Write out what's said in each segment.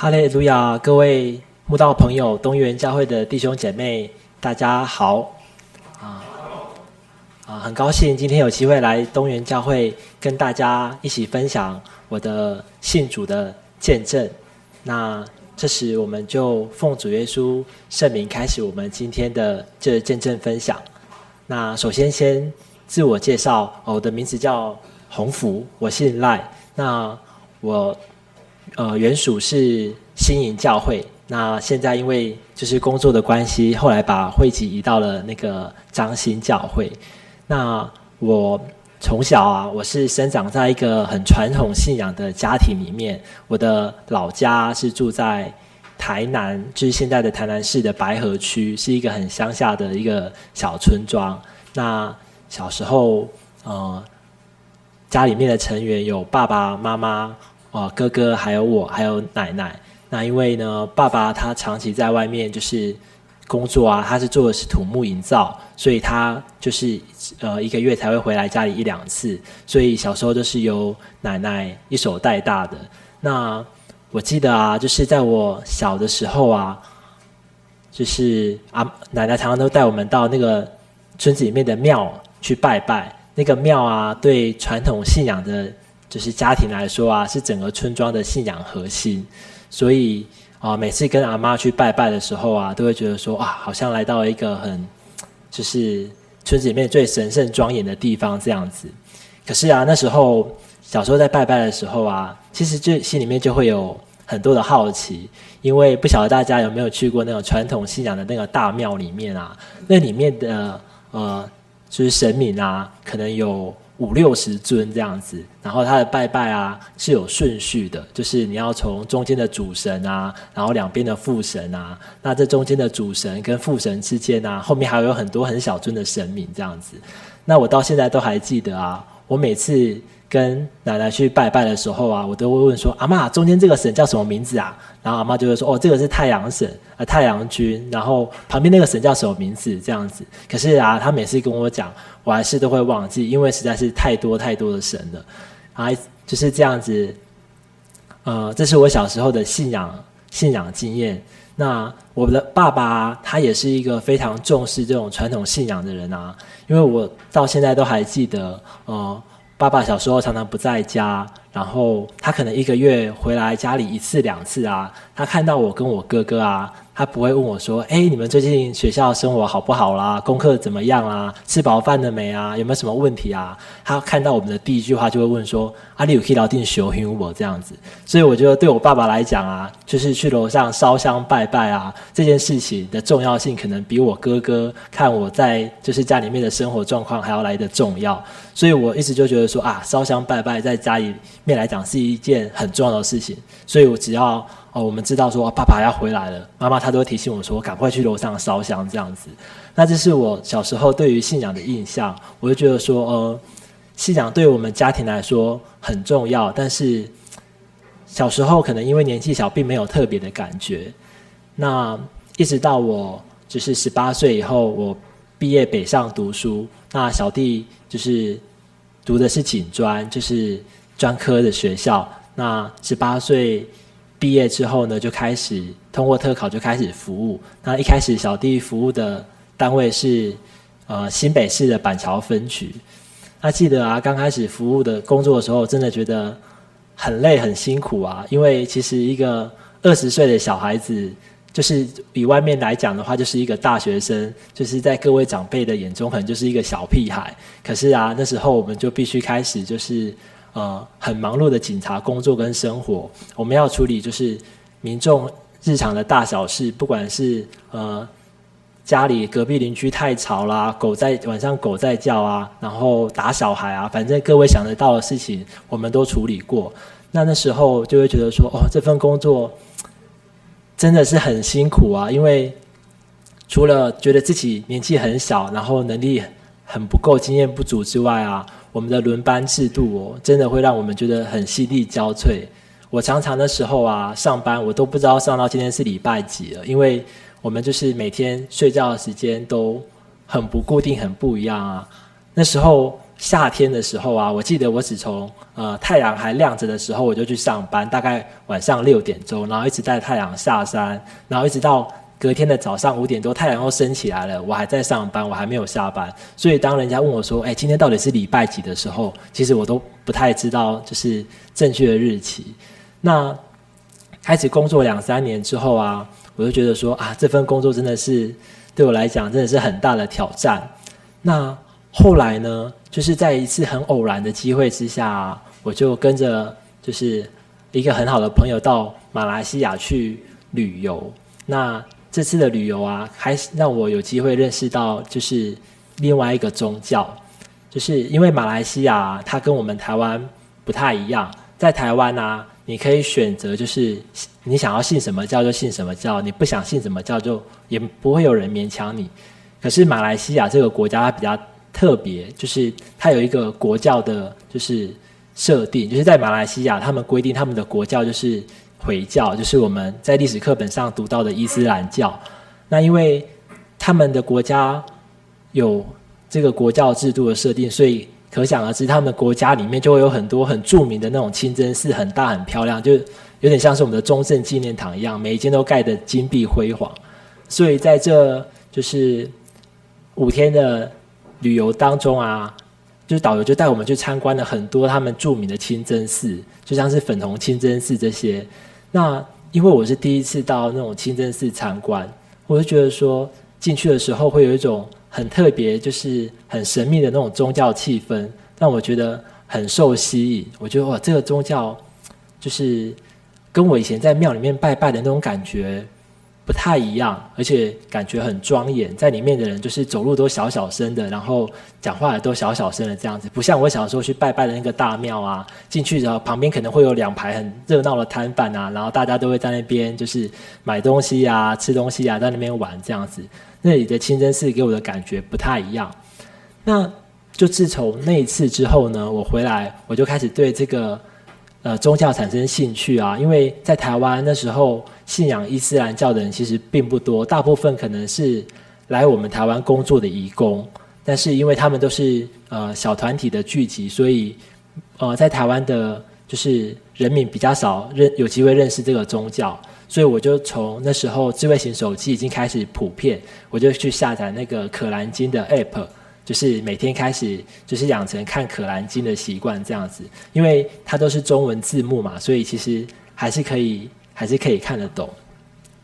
哈利路亚！各位慕道朋友、东园教会的弟兄姐妹，大家好！啊啊，很高兴今天有机会来东园教会，跟大家一起分享我的信主的见证。那这时，我们就奉主耶稣圣名开始我们今天的这见证分享。那首先先自我介绍，我的名字叫洪福，我姓赖。那我。呃，原属是新营教会，那现在因为就是工作的关系，后来把会籍移到了那个彰新教会。那我从小啊，我是生长在一个很传统信仰的家庭里面。我的老家是住在台南，就是现在的台南市的白河区，是一个很乡下的一个小村庄。那小时候，呃，家里面的成员有爸爸妈妈。哦，哥哥还有我，还有奶奶。那因为呢，爸爸他长期在外面就是工作啊，他是做的是土木营造，所以他就是呃一个月才会回来家里一两次。所以小时候都是由奶奶一手带大的。那我记得啊，就是在我小的时候啊，就是啊奶奶常常都带我们到那个村子里面的庙去拜拜。那个庙啊，对传统信仰的。就是家庭来说啊，是整个村庄的信仰核心，所以啊，每次跟阿妈去拜拜的时候啊，都会觉得说啊，好像来到一个很就是村子里面最神圣庄严的地方这样子。可是啊，那时候小时候在拜拜的时候啊，其实就心里面就会有很多的好奇，因为不晓得大家有没有去过那种传统信仰的那个大庙里面啊，那里面的呃，就是神明啊，可能有。五六十尊这样子，然后他的拜拜啊是有顺序的，就是你要从中间的主神啊，然后两边的副神啊，那这中间的主神跟副神之间啊，后面还有很多很小尊的神明这样子。那我到现在都还记得啊，我每次跟奶奶去拜拜的时候啊，我都会问说：“阿妈，中间这个神叫什么名字啊？”然后阿妈就会说：“哦，这个是太阳神，呃，太阳君。”然后旁边那个神叫什么名字？这样子。可是啊，他每次跟我讲。我还是都会忘记，因为实在是太多太多的神了，啊，就是这样子。呃，这是我小时候的信仰信仰经验。那我的爸爸他也是一个非常重视这种传统信仰的人啊，因为我到现在都还记得，呃，爸爸小时候常常不在家，然后他可能一个月回来家里一次两次啊，他看到我跟我哥哥啊。他不会问我说：“哎，你们最近学校生活好不好啦？功课怎么样啊？吃饱饭了没啊？有没有什么问题啊？”他看到我们的第一句话就会问说：“阿里有可以聊定修行我这样子。”所以我觉得对我爸爸来讲啊，就是去楼上烧香拜拜啊，这件事情的重要性可能比我哥哥看我在就是家里面的生活状况还要来得重要。所以我一直就觉得说啊，烧香拜拜在家里面来讲是一件很重要的事情。所以我只要。哦，我们知道说爸爸要回来了，妈妈她都会提醒我说赶快去楼上烧香这样子。那这是我小时候对于信仰的印象，我就觉得说，呃，信仰对我们家庭来说很重要。但是小时候可能因为年纪小，并没有特别的感觉。那一直到我就是十八岁以后，我毕业北上读书，那小弟就是读的是警专，就是专科的学校。那十八岁。毕业之后呢，就开始通过特考就开始服务。那一开始小弟服务的单位是呃新北市的板桥分局。那记得啊，刚开始服务的工作的时候，真的觉得很累很辛苦啊。因为其实一个二十岁的小孩子，就是比外面来讲的话，就是一个大学生，就是在各位长辈的眼中，可能就是一个小屁孩。可是啊，那时候我们就必须开始就是。呃，很忙碌的警察工作跟生活，我们要处理就是民众日常的大小事，不管是呃家里隔壁邻居太吵啦，狗在晚上狗在叫啊，然后打小孩啊，反正各位想得到的事情，我们都处理过。那那时候就会觉得说，哦，这份工作真的是很辛苦啊，因为除了觉得自己年纪很小，然后能力很不够，经验不足之外啊。我们的轮班制度哦，真的会让我们觉得很心力交瘁。我常常的时候啊，上班我都不知道上到今天是礼拜几了，因为我们就是每天睡觉的时间都很不固定，很不一样啊。那时候夏天的时候啊，我记得我只从呃太阳还亮着的时候我就去上班，大概晚上六点钟，然后一直带太阳下山，然后一直到隔天的早上五点多，太阳又升起来了，我还在上班，我还没有下班。所以当人家问我说：“哎，今天到底是礼拜几的时候？”其实我都不太知道，就是正确的日期。那开始工作两三年之后啊，我就觉得说啊，这份工作真的是对我来讲真的是很大的挑战。那后来呢，就是在一次很偶然的机会之下，我就跟着就是一个很好的朋友到马来西亚去旅游。那这次的旅游啊，还让我有机会认识到就是另外一个宗教，就是因为马来西亚它跟我们台湾不太一样，在台湾啊，你可以选择就是你想要信什么教就信什么教，你不想信什么教就也不会有人勉强你。可是马来西亚这个国家它比较特别，就是它有一个国教的，就是设定，就是在马来西亚，他们规定他们的国教就是回教，就是我们在历史课本上读到的伊斯兰教。那因为他们的国家有这个国教制度的设定，所以可想而知，他们国家里面就会有很多很著名的那种清真寺，很大很漂亮，就有点像是我们的中正纪念堂一样，每一间都盖得金碧辉煌。所以在这就是五天的。旅游当中啊，就是导游就带我们去参观了很多他们著名的清真寺，就像是粉红清真寺这些。那因为我是第一次到那种清真寺参观，我就觉得说进去的时候会有一种很特别，就是很神秘的那种宗教气氛，让我觉得很受吸引。我觉得哇，这个宗教就是跟我以前在庙里面拜拜的那种感觉。不太一样，而且感觉很庄严。在里面的人就是走路都小小声的，然后讲话也都小小声的这样子，不像我小时候去拜拜的那个大庙啊。进去然后旁边可能会有两排很热闹的摊贩啊，然后大家都会在那边就是买东西啊、吃东西啊，在那边玩这样子。那里的清真寺给我的感觉不太一样。那就自从那一次之后呢，我回来我就开始对这个。呃，宗教产生兴趣啊，因为在台湾那时候信仰伊斯兰教的人其实并不多，大部分可能是来我们台湾工作的移工，但是因为他们都是呃小团体的聚集，所以呃在台湾的就是人民比较少认有机会认识这个宗教，所以我就从那时候智慧型手机已经开始普遍，我就去下载那个可兰经的 App。就是每天开始，就是养成看《可兰经》的习惯，这样子，因为它都是中文字幕嘛，所以其实还是可以，还是可以看得懂。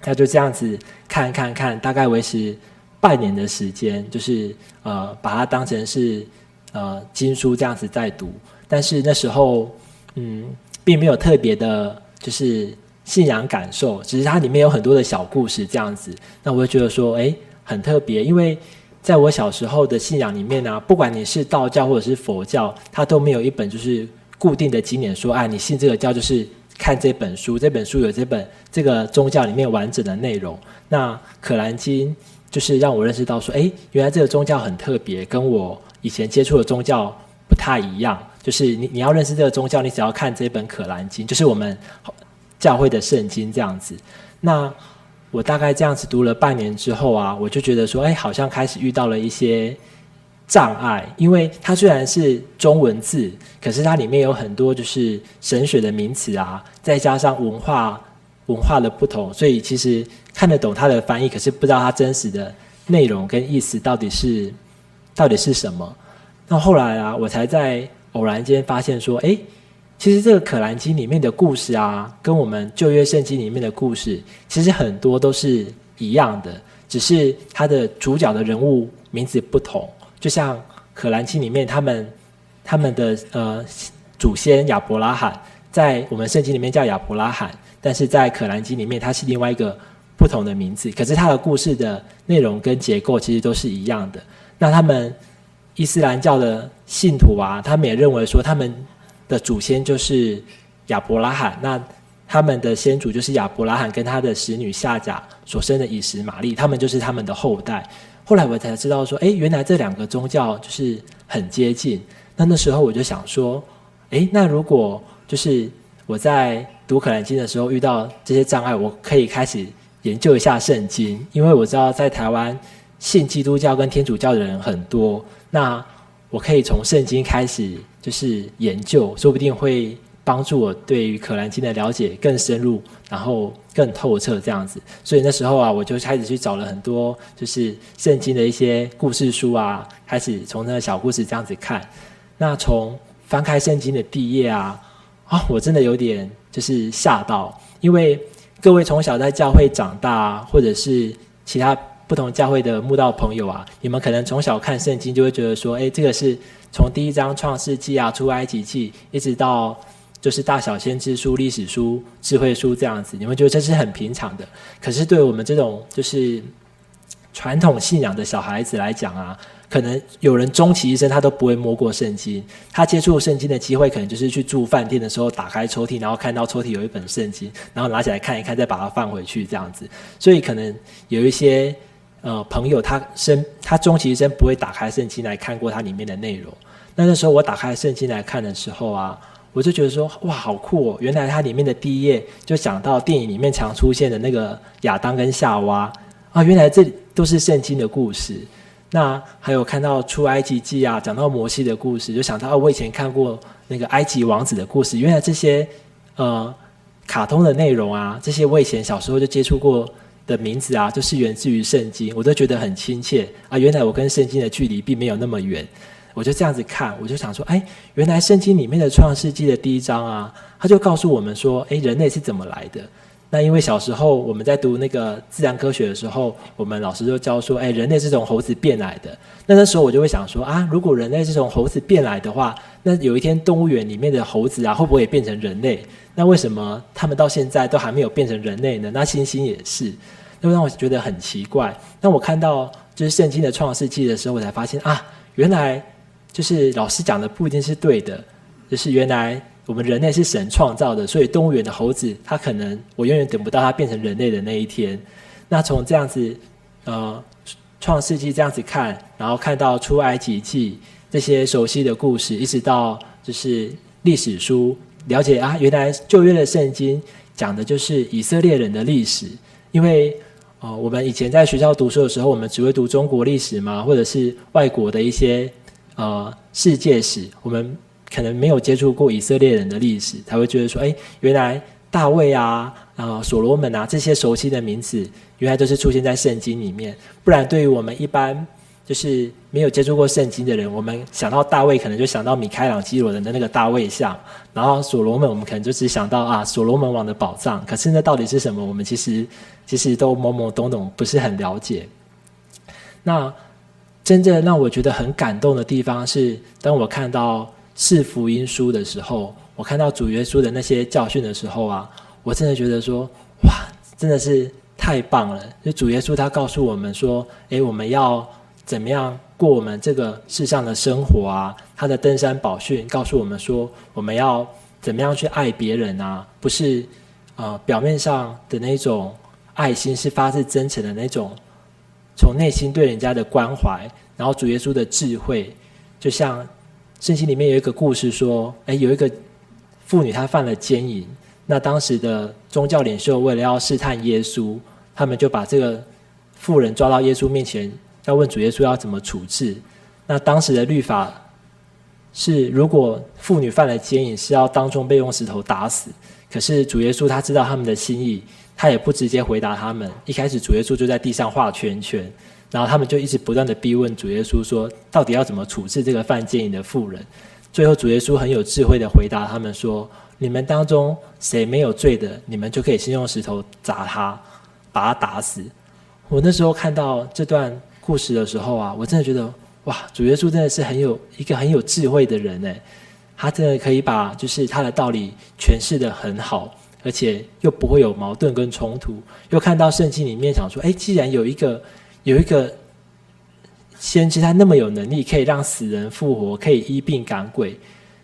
那就这样子看看看，大概维持半年的时间，就是呃，把它当成是呃经书这样子在读。但是那时候，嗯，并没有特别的，就是信仰感受，只是它里面有很多的小故事这样子。那我就觉得说，哎，很特别，因为。在我小时候的信仰里面呢、啊，不管你是道教或者是佛教，它都没有一本就是固定的经典说，哎，你信这个教就是看这本书，这本书有这本这个宗教里面完整的内容。那《可兰经》就是让我认识到说，哎，原来这个宗教很特别，跟我以前接触的宗教不太一样。就是你你要认识这个宗教，你只要看这本《可兰经》，就是我们教会的圣经这样子。那我大概这样子读了半年之后啊，我就觉得说，哎，好像开始遇到了一些障碍，因为它虽然是中文字，可是它里面有很多就是神学的名词啊，再加上文化文化的不同，所以其实看得懂它的翻译，可是不知道它真实的内容跟意思到底是到底是什么。那后来啊，我才在偶然间发现说，哎。其实这个《可兰经》里面的故事啊，跟我们旧约圣经里面的故事，其实很多都是一样的，只是它的主角的人物名字不同。就像《可兰经》里面，他们他们的呃祖先亚伯拉罕，在我们圣经里面叫亚伯拉罕，但是在《可兰经》里面，它是另外一个不同的名字。可是它的故事的内容跟结构其实都是一样的。那他们伊斯兰教的信徒啊，他们也认为说他们。的祖先就是亚伯拉罕，那他们的先祖就是亚伯拉罕跟他的使女夏甲所生的以实玛利，他们就是他们的后代。后来我才知道说，哎，原来这两个宗教就是很接近。那那时候我就想说，哎，那如果就是我在读可兰经的时候遇到这些障碍，我可以开始研究一下圣经，因为我知道在台湾信基督教跟天主教的人很多。那我可以从圣经开始就是研究，说不定会帮助我对于可兰经的了解更深入，然后更透彻这样子。所以那时候啊，我就开始去找了很多就是圣经的一些故事书啊，开始从那个小故事这样子看。那从翻开圣经的第一页啊，啊，我真的有点就是吓到，因为各位从小在教会长大，或者是其他不同教会的慕道朋友啊，你们可能从小看圣经就会觉得说，哎，这个是从第一章创世纪啊、出埃及记，一直到就是大小先知书、历史书、智慧书这样子，你们觉得这是很平常的。可是对我们这种就是传统信仰的小孩子来讲啊。可能有人终其一生他都不会摸过圣经，他接触圣经的机会可能就是去住饭店的时候打开抽屉，然后看到抽屉有一本圣经，然后拿起来看一看，再把它放回去这样子。所以可能有一些呃朋友他生他终其一生不会打开圣经来看过它里面的内容。那那时候我打开圣经来看的时候啊，我就觉得说哇好酷哦！原来它里面的第一页就讲到电影里面常出现的那个亚当跟夏娃啊，原来这都是圣经的故事。那还有看到出埃及记啊，讲到摩西的故事，就想到哦，我以前看过那个埃及王子的故事。原来这些呃卡通的内容啊，这些我以前小时候就接触过的名字啊，就是源自于圣经，我都觉得很亲切啊。原来我跟圣经的距离并没有那么远，我就这样子看，我就想说，哎，原来圣经里面的创世纪的第一章啊，他就告诉我们说，哎，人类是怎么来的。那因为小时候我们在读那个自然科学的时候，我们老师就教说，哎，人类是从猴子变来的。那那时候我就会想说，啊，如果人类是从猴子变来的话，那有一天动物园里面的猴子啊，会不会也变成人类？那为什么他们到现在都还没有变成人类呢？那猩猩也是，那让我觉得很奇怪。那我看到就是圣经的创世纪的时候，我才发现啊，原来就是老师讲的不一定是对的，就是原来。我们人类是神创造的，所以动物园的猴子，它可能我永远等不到它变成人类的那一天。那从这样子，呃，创世纪这样子看，然后看到出埃及记这些熟悉的故事，一直到就是历史书，了解啊，原来旧约的圣经讲的就是以色列人的历史。因为呃，我们以前在学校读书的时候，我们只会读中国历史嘛，或者是外国的一些呃世界史，我们。可能没有接触过以色列人的历史，才会觉得说：哎，原来大卫啊、啊、所罗门啊这些熟悉的名字，原来都是出现在圣经里面。不然，对于我们一般就是没有接触过圣经的人，我们想到大卫，可能就想到米开朗基罗人的那个大卫像；然后所罗门，我们可能就只想到啊所罗门王的宝藏。可是那到底是什么？我们其实其实都懵懵懂懂，不是很了解。那真正让我觉得很感动的地方是，当我看到。是福音书的时候，我看到主耶稣的那些教训的时候啊，我真的觉得说，哇，真的是太棒了！就主耶稣他告诉我们说，诶，我们要怎么样过我们这个世上的生活啊？他的登山宝训告诉我们说，我们要怎么样去爱别人啊？不是呃表面上的那种爱心，是发自真诚的那种，从内心对人家的关怀。然后主耶稣的智慧，就像。圣经里面有一个故事说，诶，有一个妇女她犯了奸淫，那当时的宗教领袖为了要试探耶稣，他们就把这个妇人抓到耶稣面前，要问主耶稣要怎么处置。那当时的律法是，如果妇女犯了奸淫，是要当众被用石头打死。可是主耶稣他知道他们的心意，他也不直接回答他们。一开始主耶稣就在地上画圈圈。然后他们就一直不断的逼问主耶稣说，到底要怎么处置这个犯奸淫的妇人？最后主耶稣很有智慧的回答他们说：你们当中谁没有罪的，你们就可以先用石头砸他，把他打死。我那时候看到这段故事的时候啊，我真的觉得哇，主耶稣真的是很有一个很有智慧的人哎，他真的可以把就是他的道理诠释得很好，而且又不会有矛盾跟冲突。又看到圣经里面想说，哎，既然有一个。有一个先知，他那么有能力，可以让死人复活，可以医病赶鬼。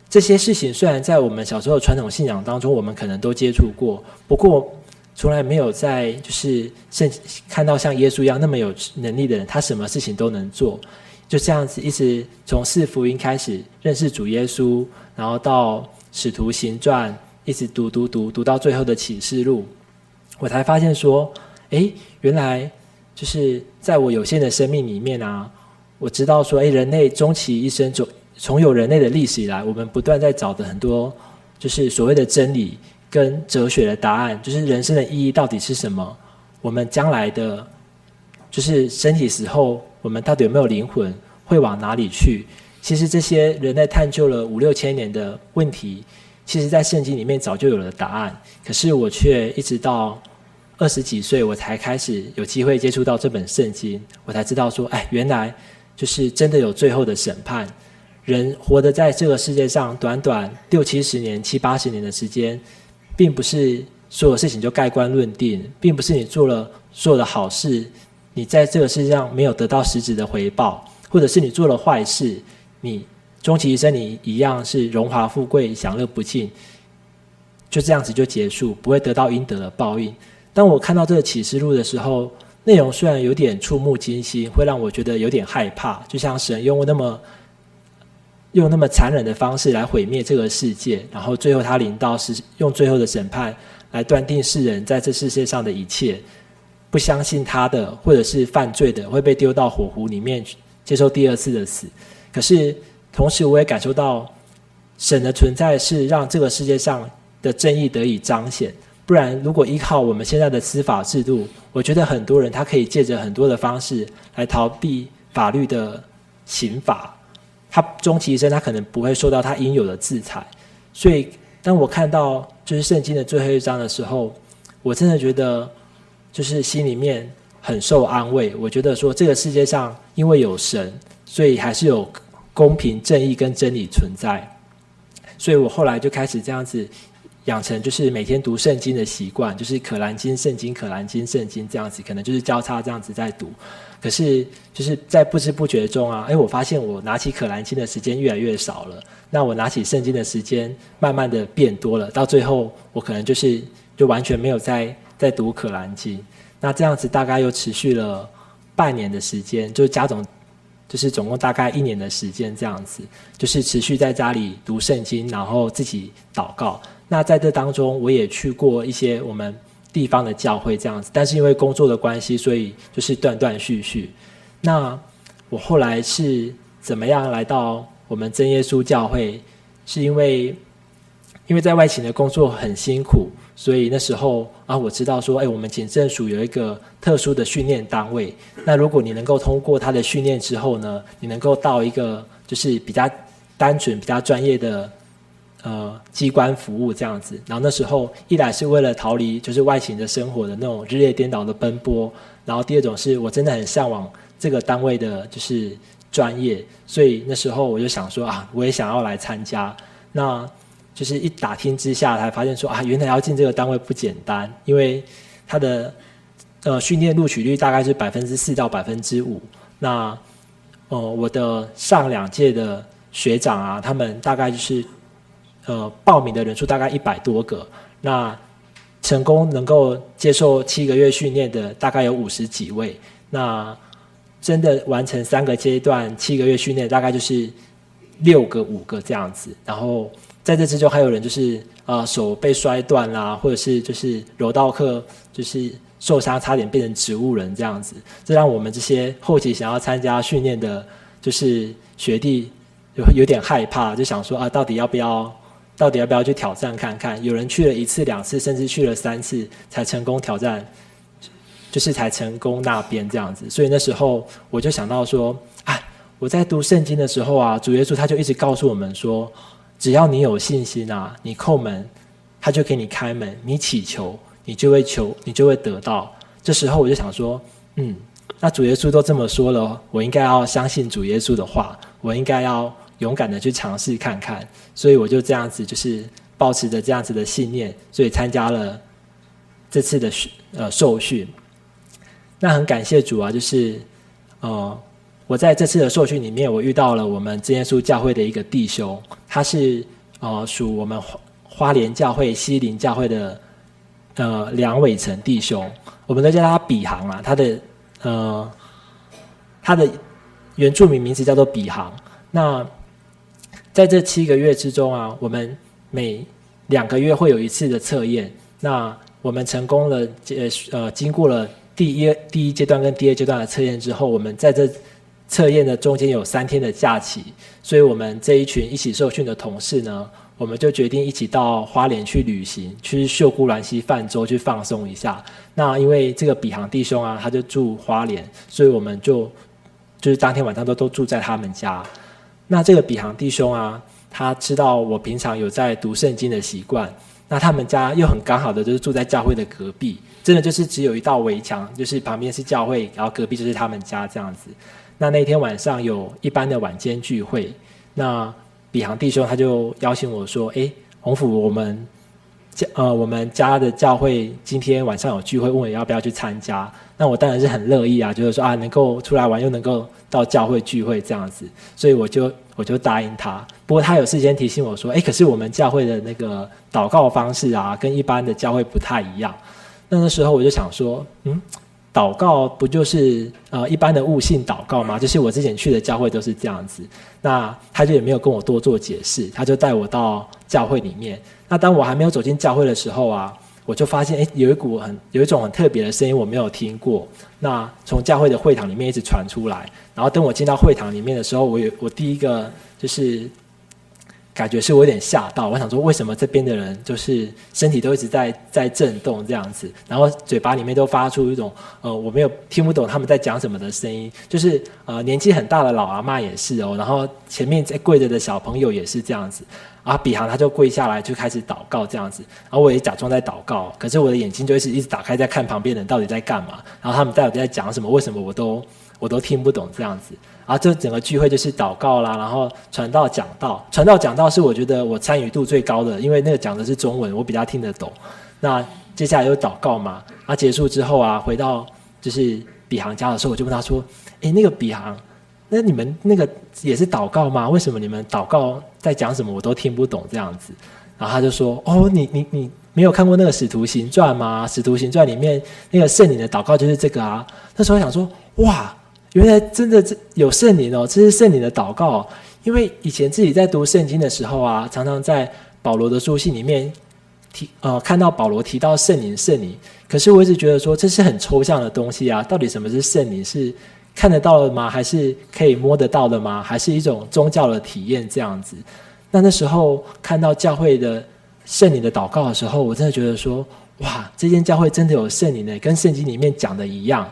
这些事情虽然在我们小时候传统信仰当中，我们可能都接触过，不过从来没有在就是圣看到像耶稣一样那么有能力的人，他什么事情都能做。就这样子，一直从四福音开始认识主耶稣，然后到使徒行传，一直读读读读到最后的启示录，我才发现说，诶，原来。就是在我有限的生命里面啊，我知道说，诶，人类终其一生，从从有人类的历史以来，我们不断在找的很多，就是所谓的真理跟哲学的答案，就是人生的意义到底是什么？我们将来的，就是身体死后，我们到底有没有灵魂？会往哪里去？其实这些人类探究了五六千年的问题，其实在圣经里面早就有了答案。可是我却一直到二十几岁，我才开始有机会接触到这本圣经，我才知道说，哎，原来就是真的有最后的审判。人活得在这个世界上，短短六七十年、七八十年的时间，并不是所有事情就盖棺论定，并不是你做了所有的好事，你在这个世界上没有得到实质的回报，或者是你做了坏事。你终其一生，你一样是荣华富贵、享乐不尽，就这样子就结束，不会得到应得的报应。当我看到这个启示录的时候，内容虽然有点触目惊心，会让我觉得有点害怕，就像神用那么用那么残忍的方式来毁灭这个世界，然后最后他临到是用最后的审判来断定世人在这世界上的一切，不相信他的或者是犯罪的，会被丢到火湖里面接受第二次的死。可是，同时我也感受到，神的存在是让这个世界上的正义得以彰显。不然，如果依靠我们现在的司法制度，我觉得很多人他可以借着很多的方式来逃避法律的刑罚，他终其一生他可能不会受到他应有的制裁。所以，当我看到就是圣经的最后一章的时候，我真的觉得就是心里面很受安慰。我觉得说，这个世界上因为有神。所以还是有公平正义跟真理存在，所以我后来就开始这样子养成，就是每天读圣经的习惯，就是可兰经圣经、可兰经圣经这样子，可能就是交叉这样子在读。可是就是在不知不觉中啊，哎，我发现我拿起可兰经的时间越来越少了，那我拿起圣经的时间慢慢的变多了，到最后我可能就是就完全没有在在读可兰经。那这样子大概又持续了半年的时间，就是家总。就是总共大概一年的时间这样子，就是持续在家里读圣经，然后自己祷告。那在这当中，我也去过一些我们地方的教会这样子，但是因为工作的关系，所以就是断断续续。那我后来是怎么样来到我们真耶稣教会？是因为因为在外勤的工作很辛苦。所以那时候啊，我知道说，哎，我们警政署有一个特殊的训练单位。那如果你能够通过他的训练之后呢，你能够到一个就是比较单纯、比较专业的呃机关服务这样子。然后那时候一来是为了逃离就是外勤的生活的那种日夜颠倒的奔波，然后第二种是我真的很向往这个单位的就是专业，所以那时候我就想说啊，我也想要来参加。那就是一打听之下，才发现说啊，原来要进这个单位不简单，因为他的呃训练录取率大概是百分之四到百分之五。那呃，我的上两届的学长啊，他们大概就是呃报名的人数大概一百多个，那成功能够接受七个月训练的大概有五十几位，那真的完成三个阶段七个月训练大概就是六个五个这样子，然后。在这之中，还有人就是呃手被摔断啦，或者是就是柔道课就是受伤，差点变成植物人这样子。这让我们这些后期想要参加训练的，就是学弟有有点害怕，就想说啊，到底要不要，到底要不要去挑战看看？有人去了一次、两次，甚至去了三次，才成功挑战，就是才成功那边这样子。所以那时候我就想到说，哎，我在读圣经的时候啊，主耶稣他就一直告诉我们说。只要你有信心啊，你叩门，他就给你开门；你祈求，你就会求，你就会得到。这时候我就想说，嗯，那主耶稣都这么说了，我应该要相信主耶稣的话，我应该要勇敢的去尝试看看。所以我就这样子，就是保持着这样子的信念，所以参加了这次的呃受训。那很感谢主啊，就是呃。我在这次的受训里面，我遇到了我们真耶稣教会的一个弟兄，他是呃属我们花莲教会西林教会的呃梁伟成弟兄，我们都叫他比航啊，他的呃他的原住民名字叫做比航。那在这七个月之中啊，我们每两个月会有一次的测验，那我们成功了呃呃经过了第一第一阶段跟第二阶段的测验之后，我们在这测验的中间有三天的假期，所以我们这一群一起受训的同事呢，我们就决定一起到花莲去旅行，去秀姑峦溪泛舟去放松一下。那因为这个比航弟兄啊，他就住花莲，所以我们就就是当天晚上都都住在他们家。那这个比航弟兄啊，他知道我平常有在读圣经的习惯，那他们家又很刚好的就是住在教会的隔壁，真的就是只有一道围墙，就是旁边是教会，然后隔壁就是他们家这样子。那那天晚上有一般的晚间聚会，那比航弟兄他就邀请我说：“诶，鸿福，我们家呃我们家的教会今天晚上有聚会，问我要不要去参加。”那我当然是很乐意啊，就是说啊，能够出来玩又能够到教会聚会这样子，所以我就我就答应他。不过他有事先提醒我说：“诶，可是我们教会的那个祷告方式啊，跟一般的教会不太一样。”那那时候我就想说：“嗯。”祷告不就是呃一般的悟性祷告吗？就是我之前去的教会都是这样子。那他就也没有跟我多做解释，他就带我到教会里面。那当我还没有走进教会的时候啊，我就发现哎，有一股很有一种很特别的声音，我没有听过。那从教会的会堂里面一直传出来。然后等我进到会堂里面的时候，我有我第一个就是。感觉是我有点吓到，我想说，为什么这边的人就是身体都一直在在震动这样子，然后嘴巴里面都发出一种呃我没有听不懂他们在讲什么的声音，就是呃年纪很大的老阿妈也是哦，然后前面在跪着的小朋友也是这样子，然后比航他就跪下来就开始祷告这样子，然后我也假装在祷告，可是我的眼睛就是一直打开在看旁边人到底在干嘛，然后他们到底在讲什么，为什么我都我都听不懂这样子。啊，这整个聚会就是祷告啦，然后传道讲道，传道讲道是我觉得我参与度最高的，因为那个讲的是中文，我比较听得懂。那接下来有祷告嘛？啊，结束之后啊，回到就是比航家的时候，我就问他说：“诶，那个比航，那你们那个也是祷告吗？为什么你们祷告在讲什么我都听不懂这样子？”然后他就说：“哦，你你你没有看过那个使徒行传吗？使徒行传里面那个圣灵的祷告就是这个啊。”那时候想说：“哇！”原来真的有圣灵哦，这是圣灵的祷告。因为以前自己在读圣经的时候啊，常常在保罗的书信里面提呃看到保罗提到圣灵圣灵，可是我一直觉得说这是很抽象的东西啊，到底什么是圣灵？是看得到的吗？还是可以摸得到的吗？还是一种宗教的体验这样子？那那时候看到教会的圣灵的祷告的时候，我真的觉得说哇，这间教会真的有圣灵呢，跟圣经里面讲的一样。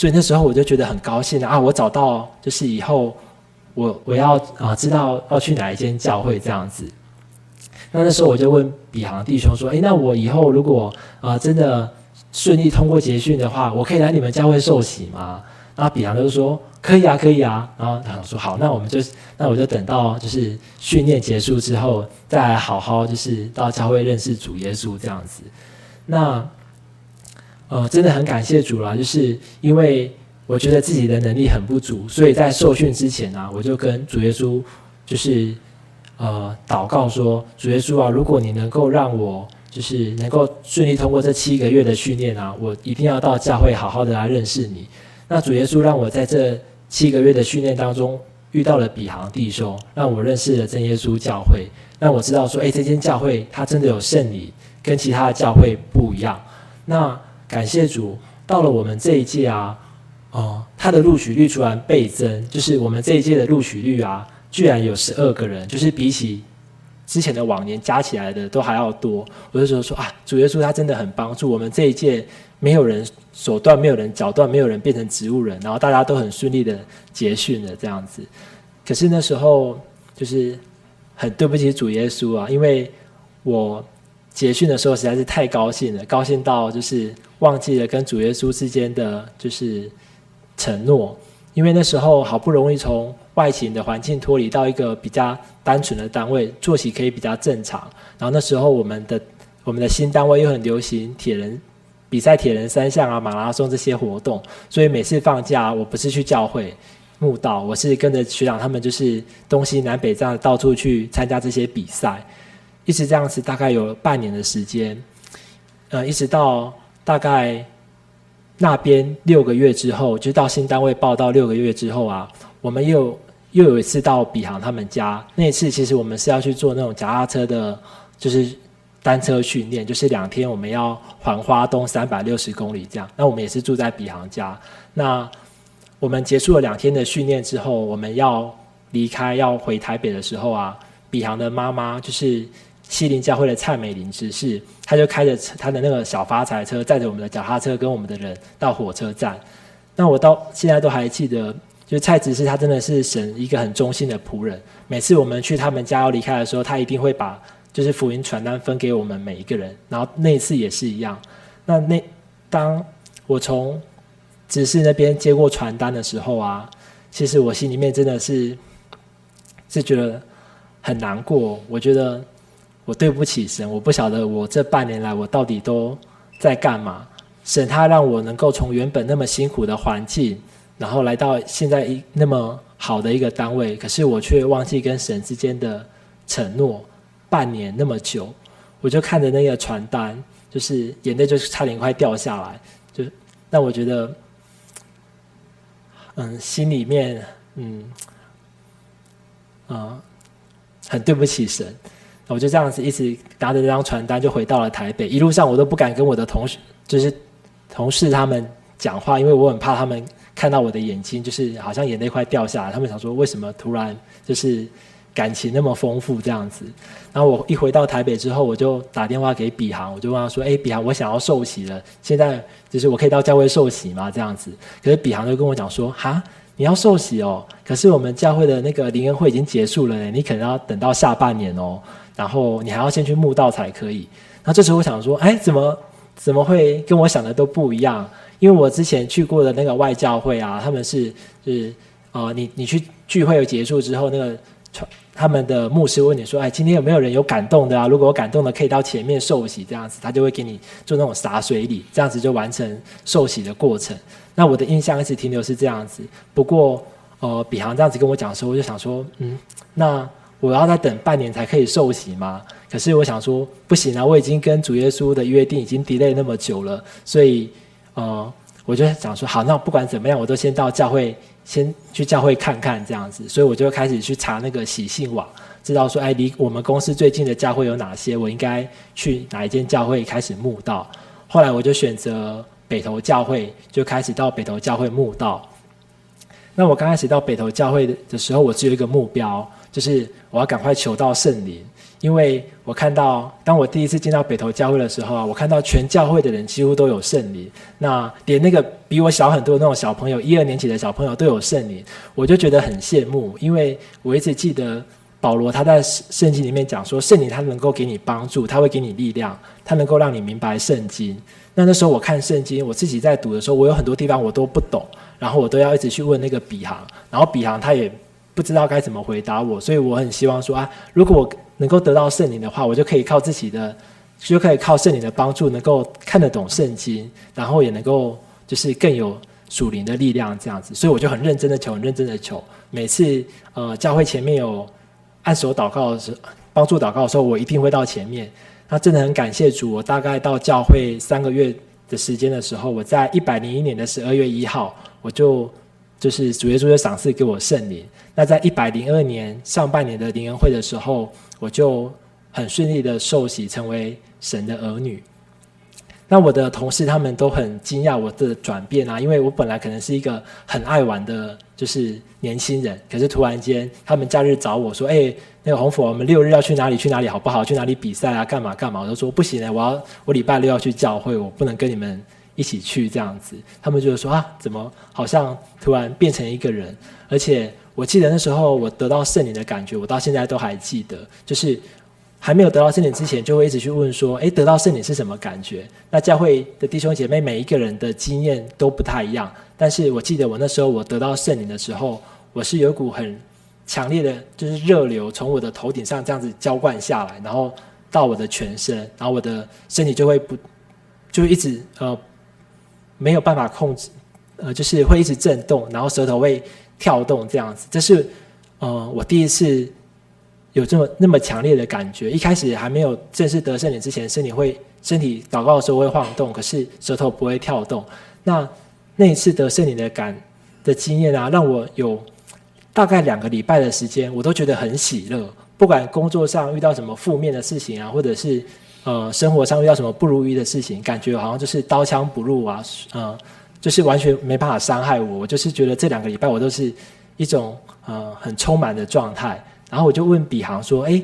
所以那时候我就觉得很高兴啊！我找到就是以后我我要啊知道要去哪一间教会这样子。那那时候我就问比航弟兄说：“诶，那我以后如果啊真的顺利通过结训的话，我可以来你们教会受洗吗？”然后比航就说：“可以啊，可以啊。”然后他说：“好，那我们就那我就等到就是训练结束之后，再来好好就是到教会认识主耶稣这样子。”那。呃，真的很感谢主啦，就是因为我觉得自己的能力很不足，所以在受训之前啊，我就跟主耶稣就是呃祷告说，主耶稣啊，如果你能够让我就是能够顺利通过这七个月的训练啊，我一定要到教会好好的来认识你。那主耶稣让我在这七个月的训练当中遇到了比航弟兄，让我认识了真耶稣教会，让我知道说，哎，这间教会它真的有圣灵，跟其他的教会不一样。那感谢主，到了我们这一届啊，哦，他的录取率突然倍增，就是我们这一届的录取率啊，居然有十二个人，就是比起之前的往年加起来的都还要多。我就觉得说啊，主耶稣他真的很帮助我们这一届，没有人手断，没有人脚断，没有人变成植物人，然后大家都很顺利的结训了这样子。可是那时候就是很对不起主耶稣啊，因为我结训的时候实在是太高兴了，高兴到就是。忘记了跟主耶稣之间的就是承诺，因为那时候好不容易从外勤的环境脱离到一个比较单纯的单位，作息可以比较正常。然后那时候我们的我们的新单位又很流行铁人比赛、铁人三项啊、马拉松这些活动，所以每次放假，我不是去教会慕道，我是跟着学长他们，就是东西南北这样到处去参加这些比赛，一直这样子，大概有半年的时间，呃，一直到。大概那边六个月之后，就到新单位报到六个月之后啊，我们又又有一次到比航他们家。那一次其实我们是要去做那种脚踏车的，就是单车训练，就是两天我们要环花东三百六十公里这样。那我们也是住在比航家。那我们结束了两天的训练之后，我们要离开要回台北的时候啊，比航的妈妈就是西林教会的蔡美玲执事，她就开着她的那个小发财车，载着我们的脚踏车跟我们的人到火车站。那我到现在都还记得，就蔡执事他真的是神一个很忠心的仆人。每次我们去他们家要离开的时候，他一定会把就是福音传单分给我们每一个人。然后那一次也是一样。那那当我从执事那边接过传单的时候啊，其实我心里面真的是是觉得很难过。我觉得我对不起神，我不晓得我这半年来我到底都在干嘛。神他让我能够从原本那么辛苦的环境，然后来到现在一那么好的一个单位，可是我却忘记跟神之间的承诺。半年那么久，我就看着那个传单，就是眼泪就差点快掉下来，就让我觉得。嗯，心里面嗯啊，很对不起神，我就这样子一直拿着这张传单就回到了台北。一路上我都不敢跟我的同学，就是同事他们讲话，因为我很怕他们看到我的眼睛，就是好像眼泪快掉下来。他们想说，为什么突然就是感情那么丰富这样子？然后我一回到台北之后，我就打电话给比航，我就问他说：“哎，比航，我想要受洗了，现在。”就是我可以到教会受洗吗？这样子，可是比航就跟我讲说：“哈，你要受洗哦，可是我们教会的那个灵恩会已经结束了呢，你可能要等到下半年哦，然后你还要先去墓道才可以。”那这时候我想说：“哎，怎么怎么会跟我想的都不一样？因为我之前去过的那个外教会啊，他们是是呃，你你去聚会结束之后，那个。”他们的牧师问你说：“哎，今天有没有人有感动的啊？如果有感动的，可以到前面受洗，这样子他就会给你做那种洒水礼，这样子就完成受洗的过程。那我的印象一直停留是这样子。不过，呃，比航这样子跟我讲的时候，我就想说，嗯，那我要再等半年才可以受洗吗？可是我想说，不行啊，我已经跟主耶稣的约定已经 delay 那么久了，所以，呃，我就想说，好，那不管怎么样，我都先到教会。”先去教会看看这样子，所以我就开始去查那个喜信网，知道说，哎，离我们公司最近的教会有哪些，我应该去哪一间教会开始慕道。后来我就选择北投教会，就开始到北投教会慕道。那我刚开始到北投教会的时候，我只有一个目标，就是我要赶快求到圣灵。因为我看到，当我第一次进到北投教会的时候啊，我看到全教会的人几乎都有圣灵，那连那个比我小很多的那种小朋友，一二年级的小朋友都有圣灵，我就觉得很羡慕。因为我一直记得保罗他在圣经里面讲说，圣灵他能够给你帮助，他会给你力量，他能够让你明白圣经。那那时候我看圣经，我自己在读的时候，我有很多地方我都不懂，然后我都要一直去问那个比航，然后比航他也不知道该怎么回答我，所以我很希望说啊，如果我能够得到圣灵的话，我就可以靠自己的，就可以靠圣灵的帮助，能够看得懂圣经，然后也能够就是更有属灵的力量这样子。所以我就很认真的求，很认真的求。每次呃教会前面有按手祷告的时候，帮助祷告的时候，我一定会到前面。那真的很感谢主，我大概到教会三个月的时间的时候，我在一百零一年的十二月一号，我就就是主耶稣就赏赐给我圣灵。那在一百零二年上半年的灵恩会的时候。我就很顺利的受洗，成为神的儿女。那我的同事他们都很惊讶我的转变啊，因为我本来可能是一个很爱玩的，就是年轻人，可是突然间他们假日找我说：“哎，那个红福，我们六日要去哪里？去哪里好不好？去哪里比赛啊？干嘛干嘛？”我就说：“不行，我要我礼拜六要去教会，我不能跟你们一起去这样子。”他们就说：“啊，怎么好像突然变成一个人，而且。”我记得那时候我得到圣灵的感觉，我到现在都还记得。就是还没有得到圣灵之前，就会一直去问说：“诶，得到圣灵是什么感觉？”那教会的弟兄姐妹每一个人的经验都不太一样。但是我记得我那时候我得到圣灵的时候，我是有股很强烈的，就是热流从我的头顶上这样子浇灌下来，然后到我的全身，然后我的身体就会不，就一直呃没有办法控制，呃，就是会一直震动，然后舌头会。跳动这样子，这是呃我第一次有这么那么强烈的感觉。一开始还没有正式得圣灵之前，身体会身体祷告的时候会晃动，可是舌头不会跳动。那那一次得圣灵的感的经验啊，让我有大概两个礼拜的时间，我都觉得很喜乐。不管工作上遇到什么负面的事情啊，或者是呃生活上遇到什么不如意的事情，感觉好像就是刀枪不入啊，呃。就是完全没办法伤害我。我就是觉得这两个礼拜我都是一种呃很充满的状态。然后我就问比航说：“哎。”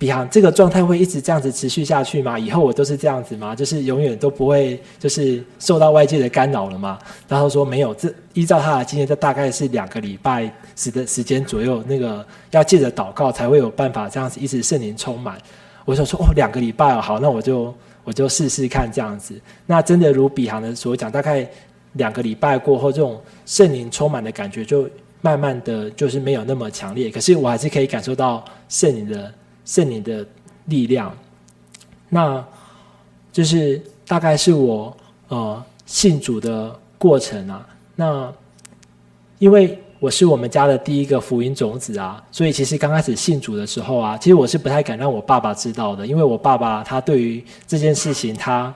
比航，这个状态会一直这样子持续下去吗？以后我都是这样子吗？就是永远都不会就是受到外界的干扰了吗？然后说没有，这依照他的经验，这大概是两个礼拜时的时间左右。那个要借着祷告才会有办法这样子一直圣灵充满。我想说哦，两个礼拜哦，好，那我就我就试试看这样子。那真的如比行的所讲，大概两个礼拜过后，这种圣灵充满的感觉就慢慢的就是没有那么强烈。可是我还是可以感受到圣灵的。圣灵的力量，那就是大概是我呃信主的过程啊。那因为我是我们家的第一个福音种子啊，所以其实刚开始信主的时候啊，其实我是不太敢让我爸爸知道的，因为我爸爸他对于这件事情他，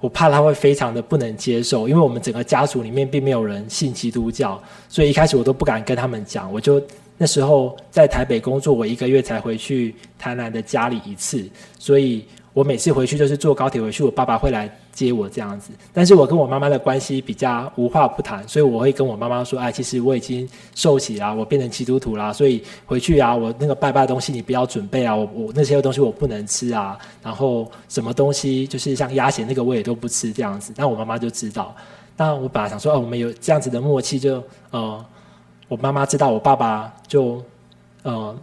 我怕他会非常的不能接受，因为我们整个家族里面并没有人信基督教，所以一开始我都不敢跟他们讲，我就。那时候在台北工作，我一个月才回去台南的家里一次，所以我每次回去就是坐高铁回去，我爸爸会来接我这样子。但是我跟我妈妈的关系比较无话不谈，所以我会跟我妈妈说：“哎，其实我已经受洗啦，我变成基督徒啦，所以回去啊，我那个拜拜的东西你不要准备啊，我我那些东西我不能吃啊，然后什么东西就是像鸭血那个我也都不吃这样子。”那我妈妈就知道。那我本来想说：“哦，我们有这样子的默契就，就呃。”我妈妈知道，我爸爸就，呃，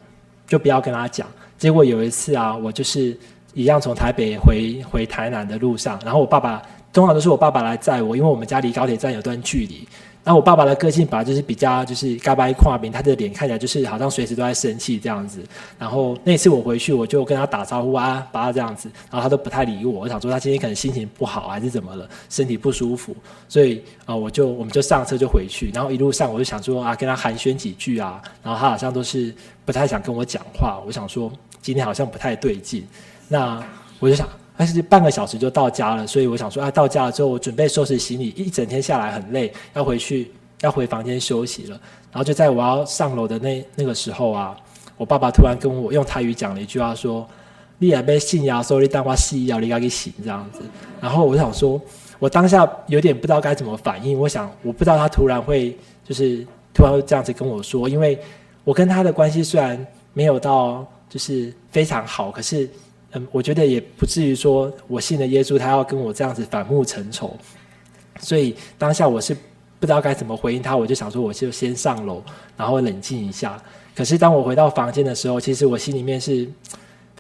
就不要跟他讲。结果有一次啊，我就是一样从台北回回台南的路上，然后我爸爸通常都是我爸爸来载我，因为我们家离高铁站有段距离。然后我爸爸的个性本来就是比较就是嘎巴一跨饼，他的脸看起来就是好像随时都在生气这样子。然后那次我回去，我就跟他打招呼啊，把他这样子，然后他都不太理我。我想说他今天可能心情不好还是怎么了，身体不舒服，所以啊、我就我们就上车就回去。然后一路上我就想说啊，跟他寒暄几句啊，然后他好像都是不太想跟我讲话。我想说今天好像不太对劲，那我就想。但是半个小时就到家了，所以我想说啊，到家了之后，我准备收拾行李，一整天下来很累，要回去，要回房间休息了。然后就在我要上楼的那那个时候啊，我爸爸突然跟我用台语讲了一句话，说：“你也被信呀，所以当我死要你赶紧醒这样子。”然后我想说，我当下有点不知道该怎么反应。我想，我不知道他突然会就是突然会这样子跟我说，因为我跟他的关系虽然没有到就是非常好，可是。嗯，我觉得也不至于说我信了耶稣，他要跟我这样子反目成仇，所以当下我是不知道该怎么回应他，我就想说我就先上楼，然后冷静一下。可是当我回到房间的时候，其实我心里面是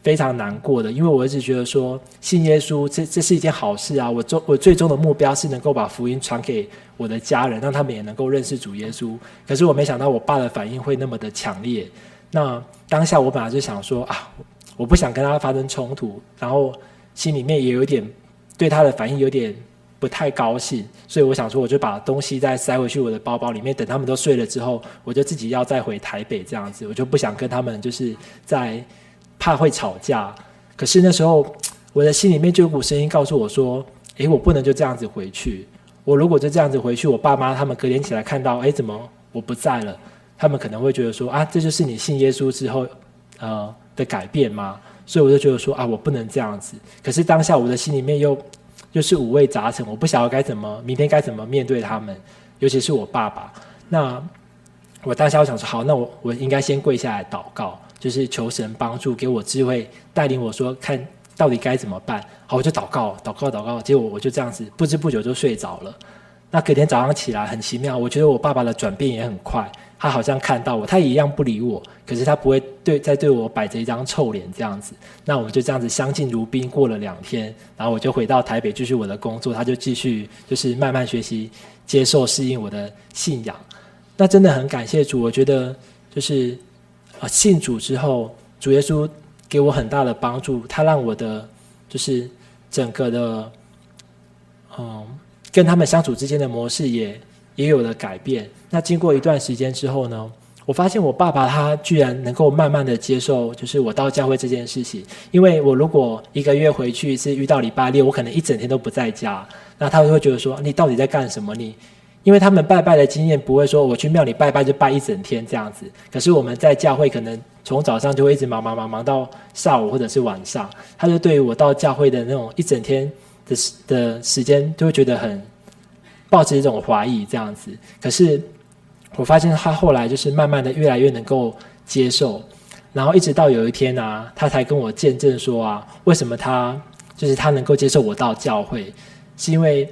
非常难过的，因为我一直觉得说信耶稣这这是一件好事啊，我终我最终的目标是能够把福音传给我的家人，让他们也能够认识主耶稣。可是我没想到我爸的反应会那么的强烈。那当下我本来就想说啊。我不想跟他发生冲突，然后心里面也有点对他的反应有点不太高兴，所以我想说，我就把东西再塞回去我的包包里面，等他们都睡了之后，我就自己要再回台北这样子，我就不想跟他们就是在怕会吵架。可是那时候我的心里面就有股声音告诉我说：“诶，我不能就这样子回去。我如果就这样子回去，我爸妈他们隔天起来看到，诶，怎么 我不在了？他们可能会觉得说啊，这就是你信耶稣之后，呃。”的改变吗？所以我就觉得说啊，我不能这样子。可是当下我的心里面又又是五味杂陈，我不晓得该怎么明天该怎么面对他们，尤其是我爸爸。那我当下我想说，好，那我我应该先跪下来祷告，就是求神帮助，给我智慧，带领我说看到底该怎么办。好，我就祷告，祷告，祷告，结果我就这样子不知不觉就睡着了。那隔天早上起来很奇妙，我觉得我爸爸的转变也很快。他好像看到我，他也一样不理我，可是他不会对再对我摆着一张臭脸这样子。那我们就这样子相敬如宾过了两天，然后我就回到台北继续我的工作，他就继续就是慢慢学习、接受、适应我的信仰。那真的很感谢主，我觉得就是啊信主之后，主耶稣给我很大的帮助，他让我的就是整个的嗯跟他们相处之间的模式也。也有了改变。那经过一段时间之后呢，我发现我爸爸他居然能够慢慢的接受，就是我到教会这件事情。因为我如果一个月回去是遇到礼拜六，我可能一整天都不在家，那他会觉得说，你到底在干什么？你，因为他们拜拜的经验不会说我去庙里拜拜就拜一整天这样子。可是我们在教会可能从早上就会一直忙忙忙忙到下午或者是晚上，他就对于我到教会的那种一整天的的时间就会觉得很。抱着一种怀疑这样子。可是我发现他后来就是慢慢的越来越能够接受，然后一直到有一天啊，他才跟我见证说啊，为什么他就是他能够接受我到教会，是因为。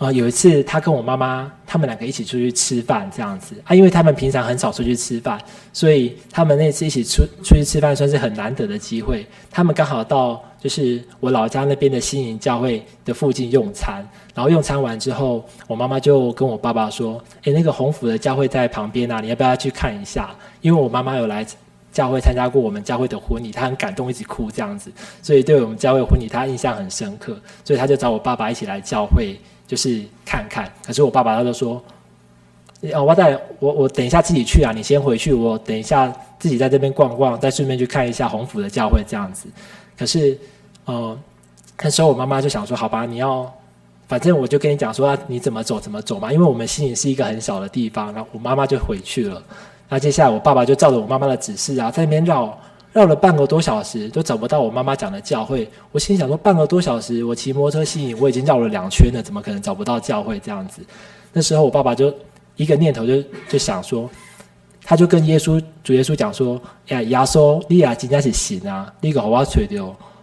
啊、有一次他跟我妈妈他们两个一起出去吃饭，这样子啊，因为他们平常很少出去吃饭，所以他们那次一起出出去吃饭算是很难得的机会。他们刚好到就是我老家那边的新营教会的附近用餐，然后用餐完之后，我妈妈就跟我爸爸说：“诶，那个鸿福的教会在旁边啊，你要不要去看一下？”因为我妈妈有来教会参加过我们教会的婚礼，她很感动，一直哭这样子，所以对我们教会婚礼她印象很深刻，所以她就找我爸爸一起来教会。就是看看，可是我爸爸他就说：“哦，我带我我等一下自己去啊，你先回去，我等一下自己在这边逛逛，再顺便去看一下鸿福的教会这样子。”可是，呃，那时候我妈妈就想说：“好吧，你要，反正我就跟你讲说，啊你怎么走怎么走嘛。”因为我们新营是一个很小的地方，然后我妈妈就回去了。那接下来我爸爸就照着我妈妈的指示啊，在那边绕。绕了半个多小时都找不到我妈妈讲的教会，我心想说半个多小时，我骑摩托车吸引我已经绕了两圈了，怎么可能找不到教会这样子？那时候我爸爸就一个念头就就想说，他就跟耶稣主耶稣讲说：“呀，耶稣，你啊今天是行啊，你个好我吹的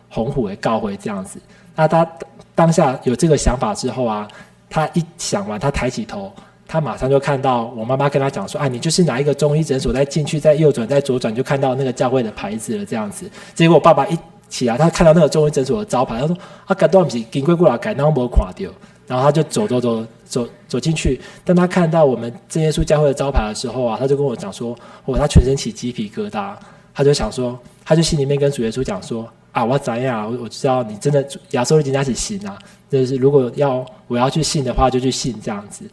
鸿福的教会这样子。”那他当下有这个想法之后啊，他一想完，他抬起头。他马上就看到我妈妈跟他讲说：“啊，你就是哪一个中医诊所，再进去，再右转，再左转，就看到那个教会的牌子了。”这样子。结果我爸爸一起来，他看到那个中医诊所的招牌，他说：“啊，改东西，经过过来改，那没垮掉。”然后他就走走走走走进去。当他看到我们真耶稣教会的招牌的时候啊，他就跟我讲说：“哦，他全身起鸡皮疙瘩。”他就想说，他就心里面跟主耶稣讲说：“啊，我要怎样？我我知道你真的亚洲人家是信啊，就是如果要我要去信的话，就去信这样子。”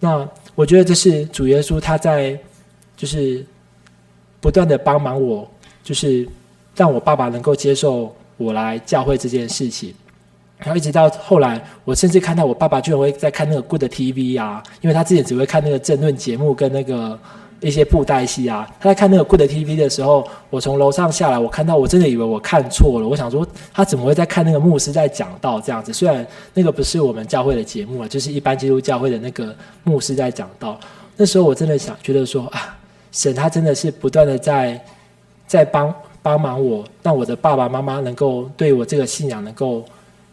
那我觉得这是主耶稣他在，就是不断的帮忙我，就是让我爸爸能够接受我来教会这件事情，然后一直到后来，我甚至看到我爸爸居然会在看那个 Good TV 啊，因为他之前只会看那个政论节目跟那个。一些布袋戏啊，他在看那个 Good TV 的时候，我从楼上下来，我看到我真的以为我看错了。我想说，他怎么会在看那个牧师在讲道这样子？虽然那个不是我们教会的节目啊，就是一般基督教会的那个牧师在讲道。那时候我真的想觉得说啊，神他真的是不断的在在帮帮忙我，让我的爸爸妈妈能够对我这个信仰能够。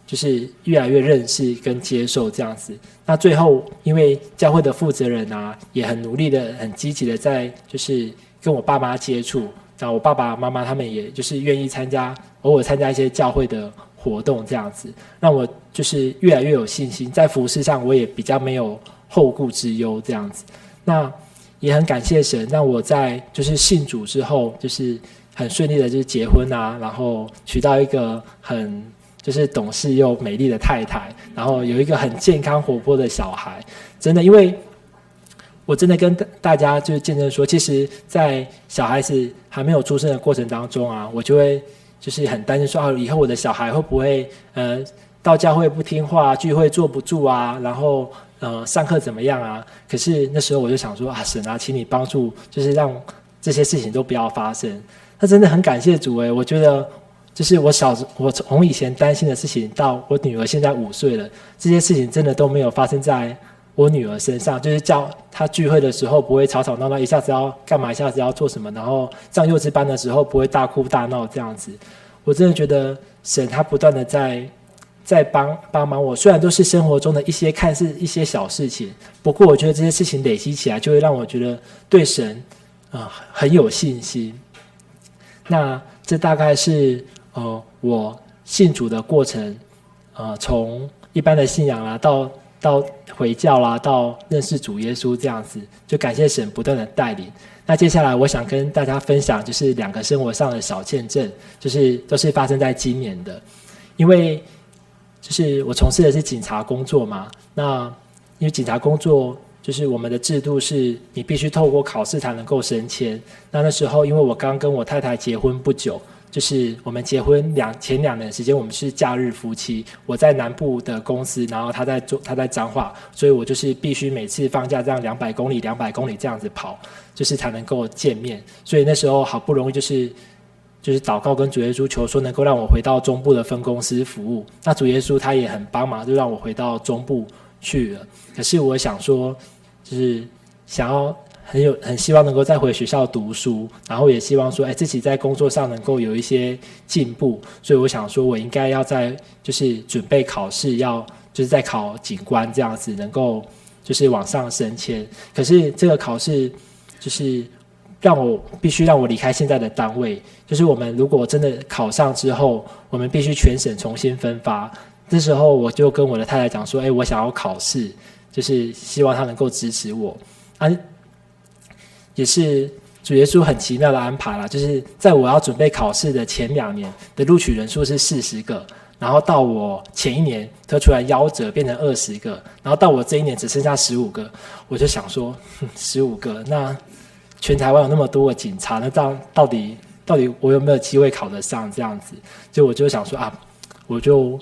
就是越来越认识跟接受这样子，那最后因为教会的负责人啊，也很努力的、很积极的在就是跟我爸妈接触，然后我爸爸妈妈他们也就是愿意参加，偶尔参加一些教会的活动这样子，让我就是越来越有信心，在服事上我也比较没有后顾之忧这样子。那也很感谢神，让我在就是信主之后，就是很顺利的就是结婚啊，然后娶到一个很。就是懂事又美丽的太太，然后有一个很健康活泼的小孩，真的，因为我真的跟大家就是见证说，其实，在小孩子还没有出生的过程当中啊，我就会就是很担心说啊，以后我的小孩会不会呃到教会不听话，聚会坐不住啊，然后呃上课怎么样啊？可是那时候我就想说啊，神啊，请你帮助，就是让这些事情都不要发生。那真的很感谢主诶、我觉得。就是我小时，我从以前担心的事情，到我女儿现在五岁了，这些事情真的都没有发生在我女儿身上。就是叫她聚会的时候不会吵吵闹闹，一下子要干嘛，一下子要做什么，然后上幼稚班的时候不会大哭大闹这样子。我真的觉得神他不断的在在帮帮忙我，虽然都是生活中的一些看似一些小事情，不过我觉得这些事情累积起来，就会让我觉得对神啊、很有信心。那这大概是。呃，我信主的过程，呃，从一般的信仰啦，到到回教啦，到认识主耶稣这样子，就感谢神不断的带领。那接下来我想跟大家分享，就是两个生活上的小见证，就是都是发生在今年的。因为就是我从事的是警察工作嘛，那因为警察工作就是我们的制度是你必须透过考试才能够升迁。那那时候因为我刚跟我太太结婚不久。就是我们结婚两前两年时间，我们是假日夫妻。我在南部的公司，然后他在做他在彰化，所以我就是必须每次放假这样两百公里两百公里这样子跑，就是才能够见面。所以那时候好不容易就是就是祷告跟主耶稣求说，能够让我回到中部的分公司服务。那主耶稣他也很帮忙，就让我回到中部去了。可是我想说，就是想要很有很希望能够再回学校读书，然后也希望说，哎，自己在工作上能够有一些进步。所以我想说，我应该要在就是准备考试，要就是在考警官这样子，能够就是往上升迁。可是这个考试就是。让我必须让我离开现在的单位，就是我们如果真的考上之后，我们必须全省重新分发。这时候我就跟我的太太讲说：“哎，我想要考试，就是希望他能够支持我。”啊，也是主耶稣很奇妙的安排啦，就是在我要准备考试的前两年的录取人数是四十个，然后到我前一年他突然夭折变成二十个，然后到我这一年只剩下十五个，我就想说，十五个那。全台湾有那么多个警察，那到到底到底我有没有机会考得上？这样子，就我就想说啊，我就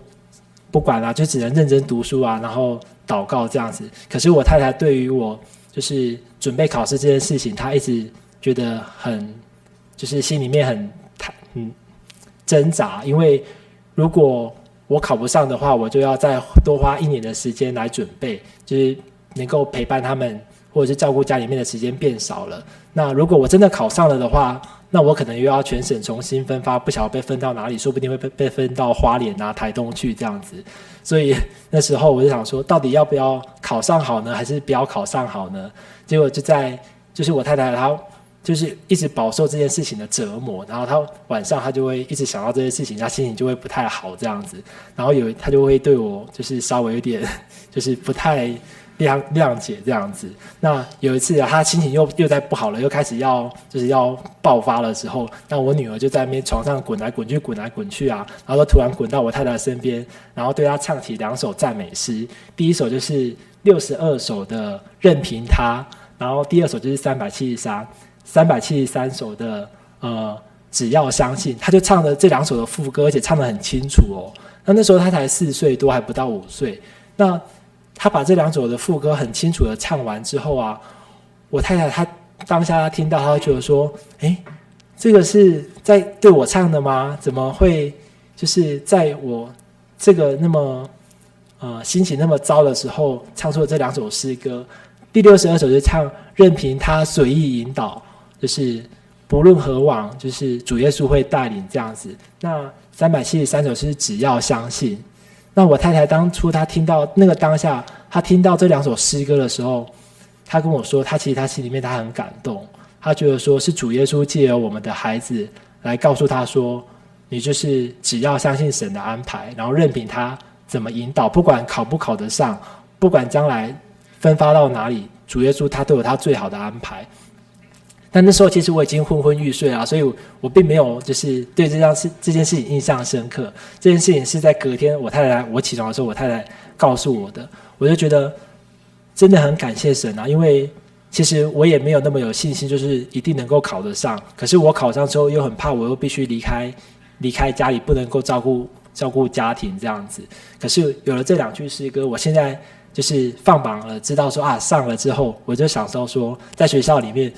不管了，就只能认真读书啊，然后祷告这样子。可是我太太对于我就是准备考试这件事情，他一直觉得很就是心里面很嗯挣扎，因为如果我考不上的话，我就要再多花一年的时间来准备，就是能够陪伴他们。或者是照顾家里面的时间变少了。那如果我真的考上了的话，那我可能又要全省重新分发，不晓得被分到哪里，说不定会被被分到花莲啊、台东去这样子。所以 那时候我就想说，到底要不要考上好呢，还是不要考上好呢？结果就在就是我太太她就是一直饱受这件事情的折磨，然后她晚上她就会一直想到这件事情，她心情就会不太好这样子。然后有她就会对我就是稍微有点 就是不太。谅谅解这样子，那有一次啊，他心情又又在不好了，又开始要就是要爆发的时候，那我女儿就在那边床上滚来滚去，滚来滚去啊，然后突然滚到我太太身边，然后对她唱起两首赞美诗，第一首就是六十二首的任凭他，然后第二首就是三百七十三，三百七十三首的呃只要相信，他就唱了这两首的副歌，而且唱得很清楚哦。那那时候他才四岁多，还不到五岁，那。他把这两首的副歌很清楚的唱完之后啊，我太太她当下听到，她觉得说：“诶，这个是在对我唱的吗？怎么会就是在我这个那么呃心情那么糟的时候，唱出了这两首诗歌？第六十二首就唱任凭他随意引导，就是不论何往，就是主耶稣会带领这样子。那三百七十三首是只要相信。”那我太太当初她听到那个当下，她听到这两首诗歌的时候，她跟我说，她其实她心里面她很感动，她觉得说是主耶稣借由我们的孩子来告诉她说，你就是只要相信神的安排，然后任凭他怎么引导，不管考不考得上，不管将来分发到哪里，主耶稣他都有他最好的安排。但那时候其实我已经昏昏欲睡了，所以我，并没有就是对这件事这件事情印象深刻。这件事情是在隔天我太太我起床的时候，我太太告诉我的。我就觉得真的很感谢神啊，因为其实我也没有那么有信心，就是一定能够考得上。可是我考上之后，又很怕我又必须离开离开家里，不能够照顾照顾家庭这样子。可是有了这两句诗歌，我现在就是放榜了，知道说啊上了之后，我就想说说在学校里面。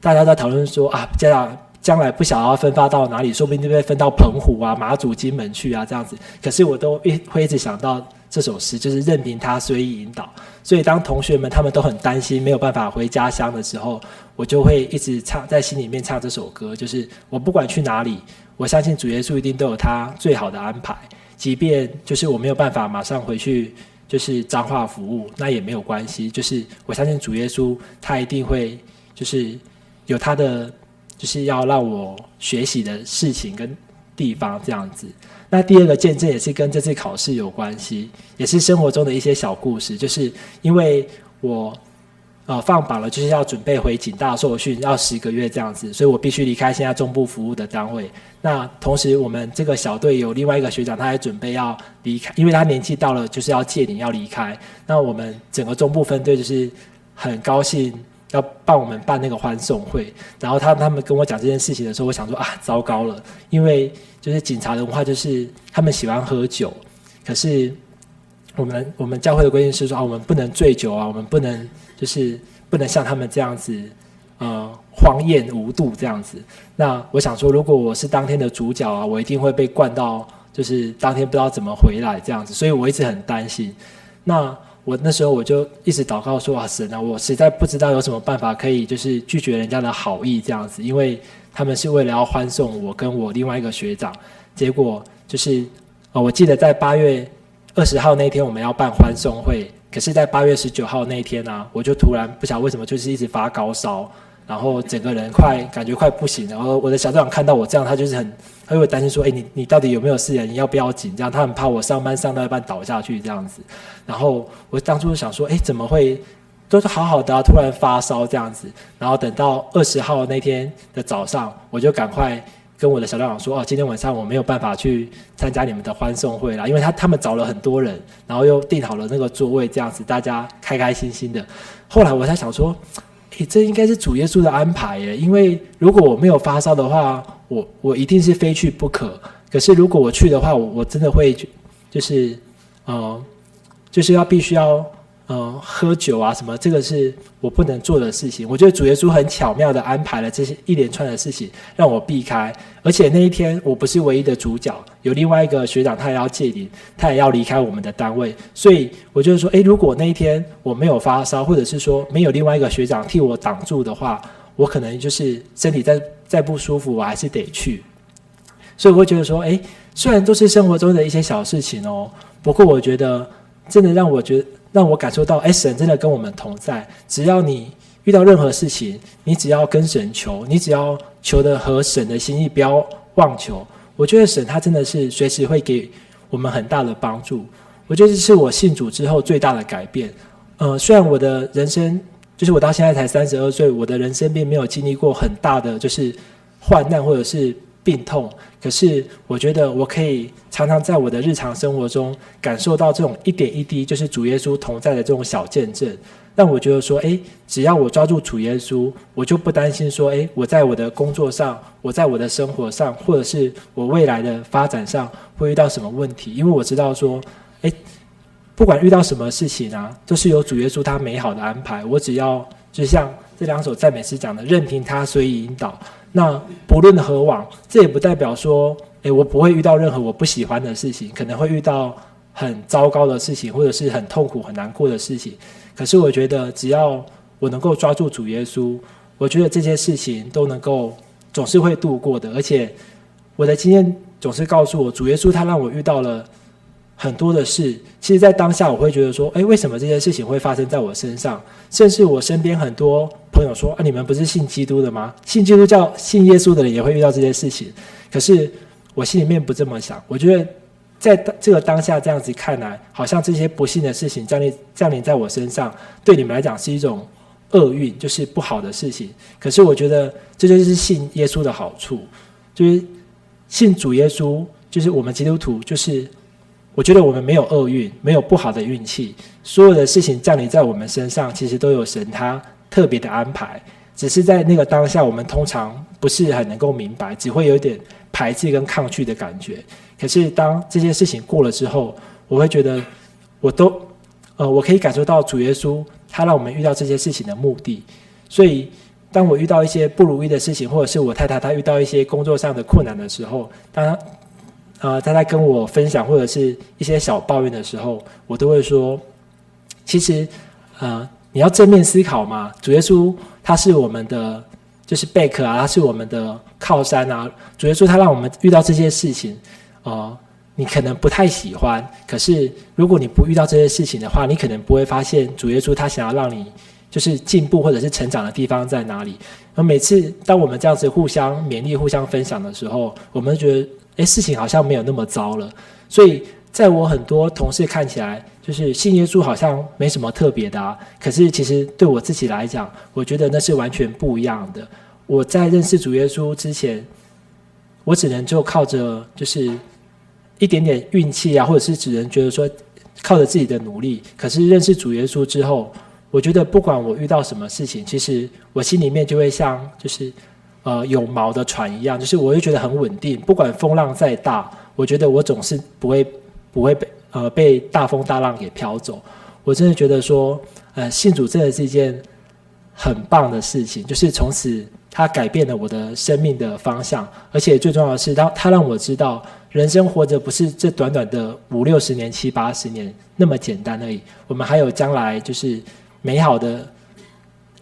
大家在讨论说啊，家长将来不想要分发到哪里，说不定就被分到澎湖啊、马祖、金门去啊这样子。可是我都一会一直想到这首诗，就是任凭他随意引导。所以当同学们他们都很担心没有办法回家乡的时候，我就会一直唱在心里面唱这首歌，就是我不管去哪里，我相信主耶稣一定都有他最好的安排。即便就是我没有办法马上回去，就是彰化服务，那也没有关系。就是我相信主耶稣他一定会就是。有他的就是要让我学习的事情跟地方这样子。那第二个见证也是跟这次考试有关系，也是生活中的一些小故事。就是因为我呃放榜了，就是要准备回警大受训，要十个月这样子，所以我必须离开现在中部服务的单位。那同时我们这个小队有另外一个学长，他还准备要离开，因为他年纪到了，就是要借领要离开。那我们整个中部分队就是很高兴。要帮我们办那个欢送会，然后他他们跟我讲这件事情的时候，我想说啊，糟糕了，因为就是警察的文化就是他们喜欢喝酒，可是我们我们教会的规定是说啊，我们不能醉酒啊，我们不能就是不能像他们这样子呃荒宴无度这样子。那我想说，如果我是当天的主角啊，我一定会被灌到就是当天不知道怎么回来这样子，所以我一直很担心。那我那时候我就一直祷告说啊，神啊，我实在不知道有什么办法可以就是拒绝人家的好意这样子，因为他们是为了要欢送我跟我另外一个学长，结果就是呃，我记得在八月二十号那天我们要办欢送会，可是在八月十九号那天呢、我就突然不晓得为什么就是一直发高烧。然后整个人快感觉快不行，然后我的小队长看到我这样，他就是很，他会担心说，哎，你你到底有没有事啊？你要不要紧张？他很怕我上班上到一半倒下去这样子。然后我当初想说，哎，怎么会都是好好的啊，突然发烧这样子。然后等到二十号那天的早上，我就赶快跟我的小队长说，哦，今天晚上我没有办法去参加你们的欢送会了，因为他他们找了很多人，然后又订好了那个座位这样子，大家开开心心的。后来我才想说。诶这应该是主耶稣的安排耶，因为如果我没有发烧的话，我我一定是非去不可。可是如果我去的话，我我真的会就是，呃，就是要必须要。嗯，喝酒啊什么，这个是我不能做的事情。我觉得主耶稣很巧妙地安排了这些一连串的事情，让我避开。而且那一天我不是唯一的主角，有另外一个学长，他也要戒灵，他也要离开我们的单位。所以我就是说，诶，如果那一天我没有发烧，或者是说没有另外一个学长替我挡住的话，我可能就是身体再再不舒服，我还是得去。所以我会觉得说，诶，虽然都是生活中的一些小事情哦，不过我觉得真的让我觉得。让我感受到，哎，神真的跟我们同在。只要你遇到任何事情，你只要跟神求，你只要求的和神的心意，不要妄求。我觉得神他真的是随时会给我们很大的帮助。我觉得这是我信主之后最大的改变。呃，虽然我的人生就是我到现在才三十二岁，我的人生并没有经历过很大的就是患难或者是。病痛，可是我觉得我可以常常在我的日常生活中感受到这种一点一滴，就是主耶稣同在的这种小见证，让我觉得说，诶，只要我抓住主耶稣，我就不担心说，诶，我在我的工作上，我在我的生活上，或者是我未来的发展上会遇到什么问题，因为我知道说，诶，不管遇到什么事情啊，都是有主耶稣他美好的安排，我只要就像这两首赞美诗讲的，任凭他随意引导。那不论何往，这也不代表说，诶，我不会遇到任何我不喜欢的事情，可能会遇到很糟糕的事情，或者是很痛苦、很难过的事情。可是我觉得，只要我能够抓住主耶稣，我觉得这些事情都能够总是会度过的。而且我的经验总是告诉我，主耶稣他让我遇到了很多的事。其实，在当下我会觉得说，诶，为什么这些事情会发生在我身上？甚至我身边很多。朋友说：“啊，你们不是信基督的吗？信基督教、信耶稣的人也会遇到这些事情。可是我心里面不这么想。我觉得在这个当下这样子看来，好像这些不幸的事情降临降临在我身上，对你们来讲是一种厄运，就是不好的事情。可是我觉得这就是信耶稣的好处，就是信主耶稣，就是我们基督徒，就是我觉得我们没有厄运，没有不好的运气。所有的事情降临在我们身上，其实都有神他。”特别的安排，只是在那个当下，我们通常不是很能够明白，只会有点排斥跟抗拒的感觉。可是当这件事情过了之后，我会觉得，我都，呃，我可以感受到主耶稣他让我们遇到这些事情的目的。所以，当我遇到一些不如意的事情，或者是我太太她遇到一些工作上的困难的时候，当，呃，他在跟我分享或者是一些小抱怨的时候，我都会说，其实，呃。你要正面思考嘛？主耶稣他是我们的，就是贝壳啊，他是我们的靠山啊。主耶稣他让我们遇到这些事情，呃，你可能不太喜欢。可是如果你不遇到这些事情的话，你可能不会发现主耶稣他想要让你就是进步或者是成长的地方在哪里。而每次当我们这样子互相勉励、互相分享的时候，我们觉得，诶，事情好像没有那么糟了。所以在我很多同事看起来。就是信耶稣好像没什么特别的啊，可是其实对我自己来讲，我觉得那是完全不一样的。我在认识主耶稣之前，我只能就靠着就是一点点运气啊，或者是只能觉得说靠着自己的努力。可是认识主耶稣之后，我觉得不管我遇到什么事情，其实我心里面就会像就是呃有锚的船一样，就是我会觉得很稳定。不管风浪再大，我觉得我总是不会不会被。呃，被大风大浪给飘走，我真的觉得说，呃，信主真的是一件很棒的事情。就是从此，他改变了我的生命的方向，而且最重要的是，当他让我知道，人生活着不是这短短的五六十年、七八十年那么简单而已，我们还有将来就是美好的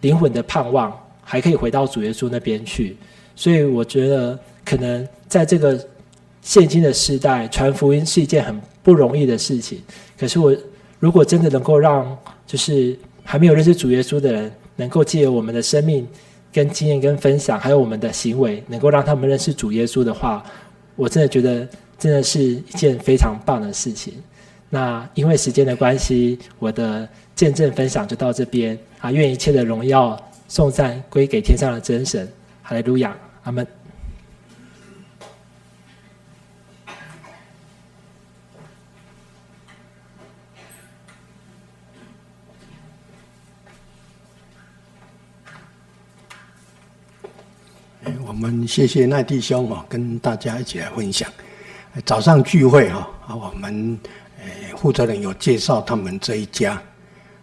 灵魂的盼望，还可以回到主耶稣那边去。所以我觉得，可能在这个现今的时代，传福音是一件很不容易的事情。可是我如果真的能够让，就是还没有认识主耶稣的人，能够借由我们的生命、跟经验、跟分享，还有我们的行为，能够让他们认识主耶稣的话，我真的觉得真的是一件非常棒的事情。那因为时间的关系，我的见证分享就到这边啊！愿一切的荣耀颂赞归给天上的真神，哈利路亚，阿门。我们谢谢赖弟兄哈，跟大家一起来分享。早上聚会哈啊，我们诶负责人有介绍他们这一家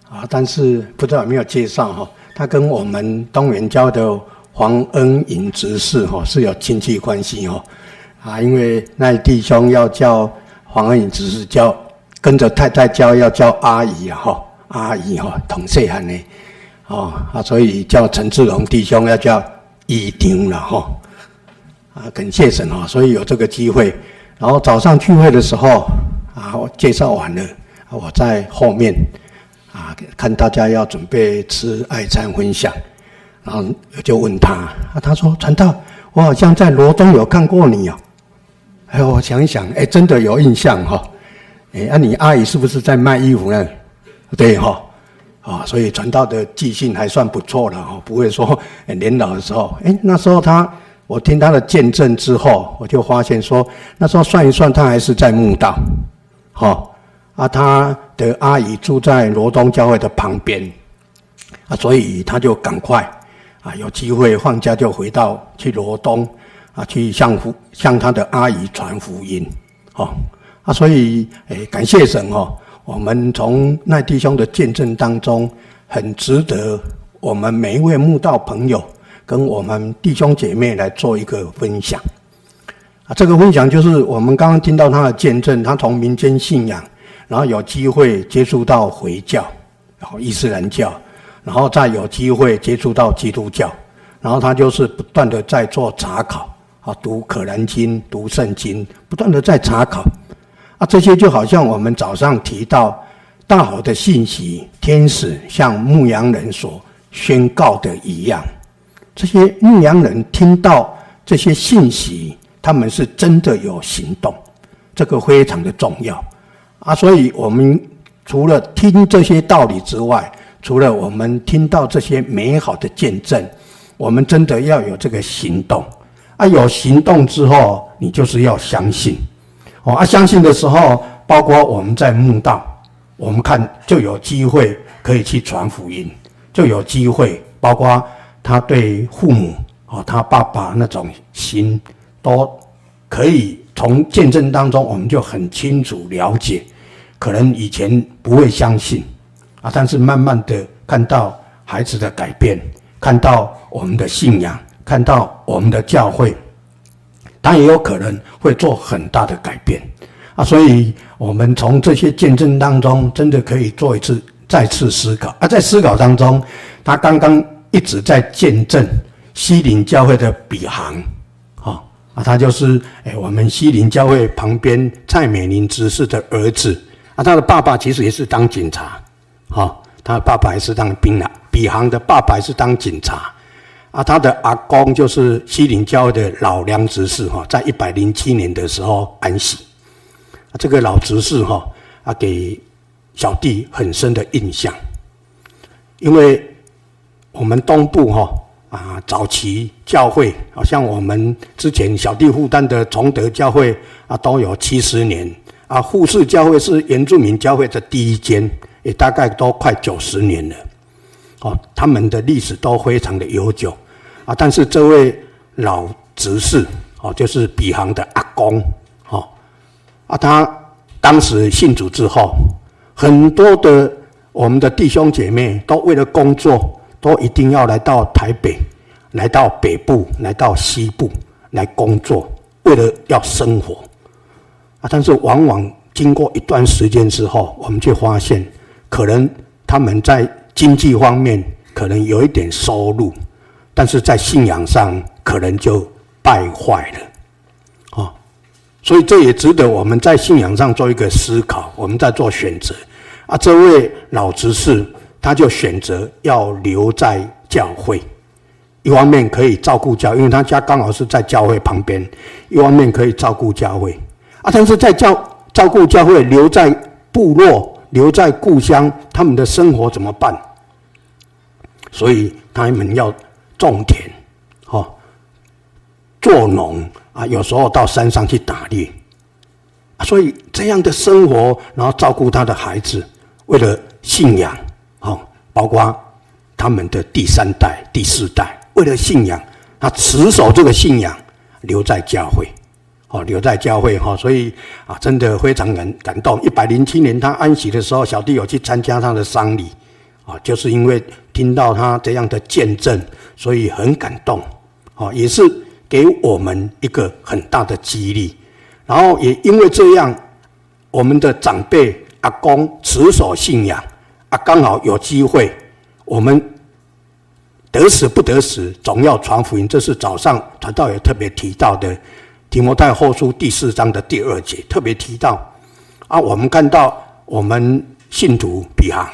啊，但是不知道有没有介绍哈，他跟我们东元教的黄恩颖执事哈是有亲戚关系哈啊，因为那弟兄要叫黄恩颖执事叫跟着太太叫要叫阿姨啊哈，阿姨哈同岁汉呢哦啊，所以叫陈志龙弟兄要叫。一丁了哈，啊，感谢神哈，所以有这个机会。然后早上聚会的时候啊，我介绍完了，我在后面啊，看大家要准备吃爱餐分享，然后就问他，啊，他说传道，我好像在罗东有看过你哦。哎，我想一想，哎，真的有印象哈。哎，那你阿姨是不是在卖衣服呢？对哈。啊，所以传道的记性还算不错了哈，不会说年老的时候，哎，那时候他，我听他的见证之后，我就发现说，那时候算一算，他还是在墓道，哈，啊，他的阿姨住在罗东教会的旁边，啊，所以他就赶快，啊，有机会放假就回到去罗东，啊，去向福向他的阿姨传福音，哦，啊，所以，哎，感谢神哦。我们从那弟兄的见证当中，很值得我们每一位慕道朋友跟我们弟兄姐妹来做一个分享。啊，这个分享就是我们刚刚听到他的见证，他从民间信仰，然后有机会接触到回教，然后伊斯兰教，然后再有机会接触到基督教，然后他就是不断的在做查考，啊，读可兰经，读圣经，不断的在查考。啊，这些就好像我们早上提到大好的信息，天使向牧羊人所宣告的一样。这些牧羊人听到这些信息，他们是真的有行动，这个非常的重要啊。所以，我们除了听这些道理之外，除了我们听到这些美好的见证，我们真的要有这个行动啊。有行动之后，你就是要相信。哦，啊，相信的时候，包括我们在慕道，我们看就有机会可以去传福音，就有机会，包括他对父母，哦，他爸爸那种心，都可以从见证当中，我们就很清楚了解。可能以前不会相信，啊，但是慢慢的看到孩子的改变，看到我们的信仰，看到我们的教会。他也有可能会做很大的改变啊，所以我们从这些见证当中，真的可以做一次再次思考啊。在思考当中，他刚刚一直在见证西林教会的比航，啊啊，他就是诶我们西林教会旁边蔡美玲执事的儿子啊，他的爸爸其实也是当警察，哈，他的爸爸也是当兵的，比航的爸爸也是当警察。啊，他的阿公就是西林教的老梁执事哈，在一百零七年的时候安息。这个老执事哈啊，给小弟很深的印象，因为我们东部哈啊早期教会，好像我们之前小弟负担的崇德教会啊，都有七十年啊，富士教会是原住民教会的第一间，也大概都快九十年了。哦，他们的历史都非常的悠久。啊！但是这位老执事哦，就是比行的阿公哦，啊，他当时信主之后，很多的我们的弟兄姐妹都为了工作，都一定要来到台北，来到北部，来到西部来工作，为了要生活但是往往经过一段时间之后，我们就发现，可能他们在经济方面可能有一点收入，但是在信仰上可能就败坏了，哦，所以这也值得我们在信仰上做一个思考，我们在做选择。啊，这位老执事他就选择要留在教会。一方面可以照顾教，因为他家刚好是在教会旁边；一方面可以照顾教会，啊，但是在教照顾教会，留在部落，留在故乡，他们的生活怎么办？所以他们要种田，哦，做农啊，有时候到山上去打猎，所以这样的生活，然后照顾他的孩子，为了信仰，哦，包括他们的第三代、第四代。为了信仰，他持守这个信仰，留在教会，哦，留在教会哈，所以啊，真的非常感感动。一百零七年他安息的时候，小弟有去参加他的丧礼，啊，就是因为听到他这样的见证，所以很感动，啊，也是给我们一个很大的激励。然后也因为这样，我们的长辈阿公持守信仰，啊，刚好有机会，我们。得死不得死，总要传福音。这是早上传道也特别提到的《提摩太后书》第四章的第二节，特别提到。啊，我们看到我们信徒比航，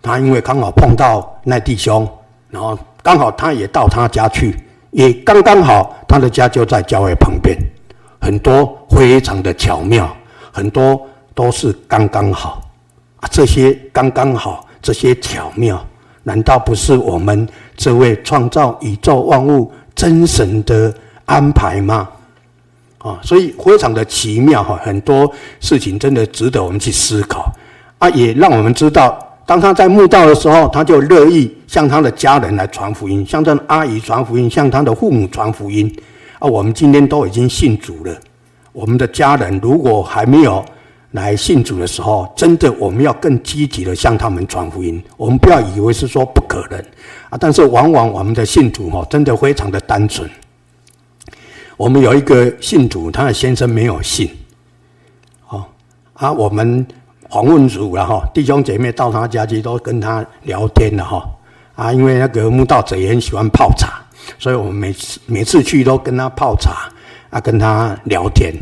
他因为刚好碰到那弟兄，然后刚好他也到他家去，也刚刚好他的家就在教会旁边，很多非常的巧妙，很多都是刚刚好。啊，这些刚刚好，这些巧妙，难道不是我们？这位创造宇宙万物真神的安排吗？啊，所以非常的奇妙哈，很多事情真的值得我们去思考啊，也让我们知道，当他在慕道的时候，他就乐意向他的家人来传福音，向他阿姨传福音，向他的父母传福音啊。我们今天都已经信主了，我们的家人如果还没有。来信主的时候，真的我们要更积极的向他们传福音。我们不要以为是说不可能啊，但是往往我们的信徒哈，真的非常的单纯。我们有一个信徒，他的先生没有信，哦啊，我们访问主了哈，弟兄姐妹到他家去都跟他聊天了哈啊，因为那个慕道者也很喜欢泡茶，所以我们每次每次去都跟他泡茶啊，跟他聊天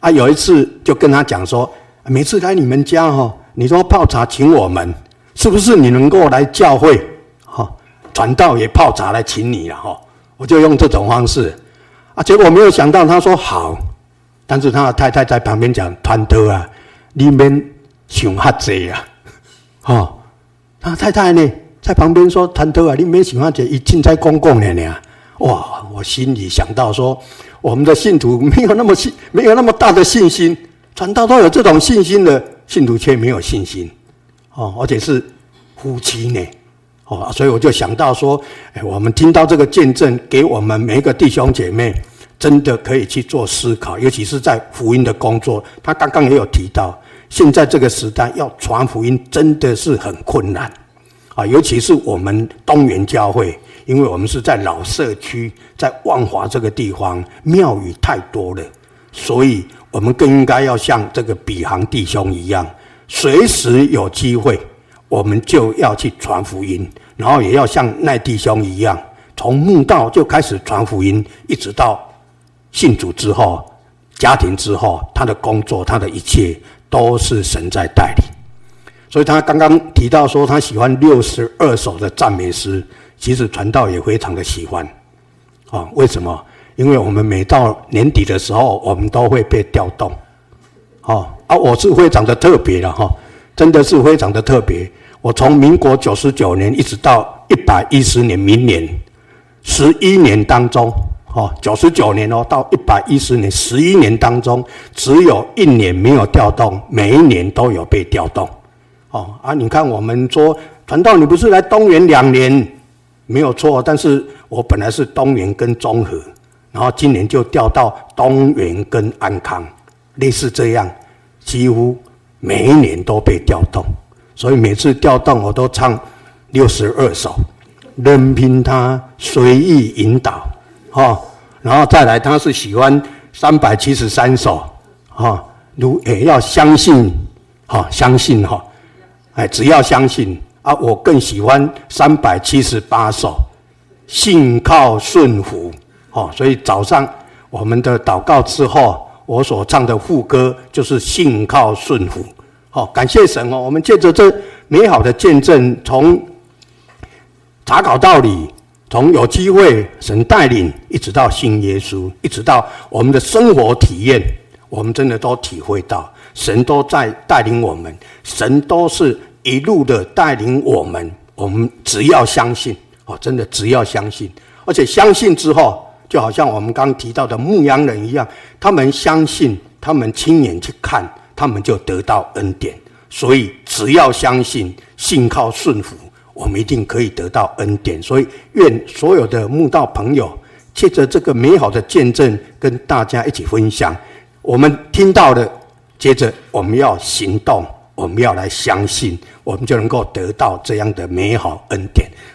啊，有一次就跟他讲说。每次来你们家哈，你说泡茶请我们，是不是你能够来教会哈？传道也泡茶来请你了哈，我就用这种方式结果没有想到他说好，但是他的太太在旁边讲团头啊，你们想哈济啊，哦。他太太呢在旁边说团头啊，你们想哈济，一进在公共的呢，哇！我心里想到说，我们的信徒没有那么信，没有那么大的信心。传道都有这种信心的信徒，却没有信心，哦，而且是夫妻呢，哦，所以我就想到说，哎，我们听到这个见证，给我们每一个弟兄姐妹，真的可以去做思考，尤其是在福音的工作。他刚刚也有提到，现在这个时代要传福音真的是很困难，啊，尤其是我们东园教会，因为我们是在老社区，在万华这个地方，庙宇太多了，所以。我们更应该要像这个比行弟兄一样，随时有机会，我们就要去传福音，然后也要像那弟兄一样，从墓道就开始传福音，一直到信主之后，家庭之后，他的工作，他的一切都是神在带领。所以他刚刚提到说，他喜欢六十二首的赞美诗，其实传道也非常的喜欢，啊，为什么？因为我们每到年底的时候，我们都会被调动，哦啊，我是非常的特别的哈，真的是非常的特别。我从民国九十九年一直到一百一十年，明年十一年当中，哦，九十九年哦到一百一十年十一年当中，只有一年没有调动，每一年都有被调动，哦啊，你看我们说传道，你不是来东园两年没有错，但是我本来是东园跟中和。然后今年就调到东园跟安康，类似这样，几乎每一年都被调动，所以每次调动我都唱六十二首，任凭他随意引导，哈，然后再来他是喜欢三百七十三首，哈，如也要相信，哈，相信哈，哎，只要相信啊！我更喜欢三百七十八首，信靠顺服，哦，所以早上我们的祷告之后，我所唱的副歌就是信靠顺服，好，感谢神哦！我们借着这美好的见证，从查考道理。从有机会神带领，一直到信耶稣，一直到我们的生活体验，我们真的都体会到神都在带领我们，神都是一路的带领我们。我们只要相信哦，真的只要相信，而且相信之后，就好像我们刚提到的牧羊人一样，他们相信，他们亲眼去看，他们就得到恩典。所以只要相信，信靠顺服。我们一定可以得到恩典，所以愿所有的慕道朋友借着这个美好的见证，跟大家一起分享。我们听到的，接着我们要行动，我们要来相信，我们就能够得到这样的美好恩典。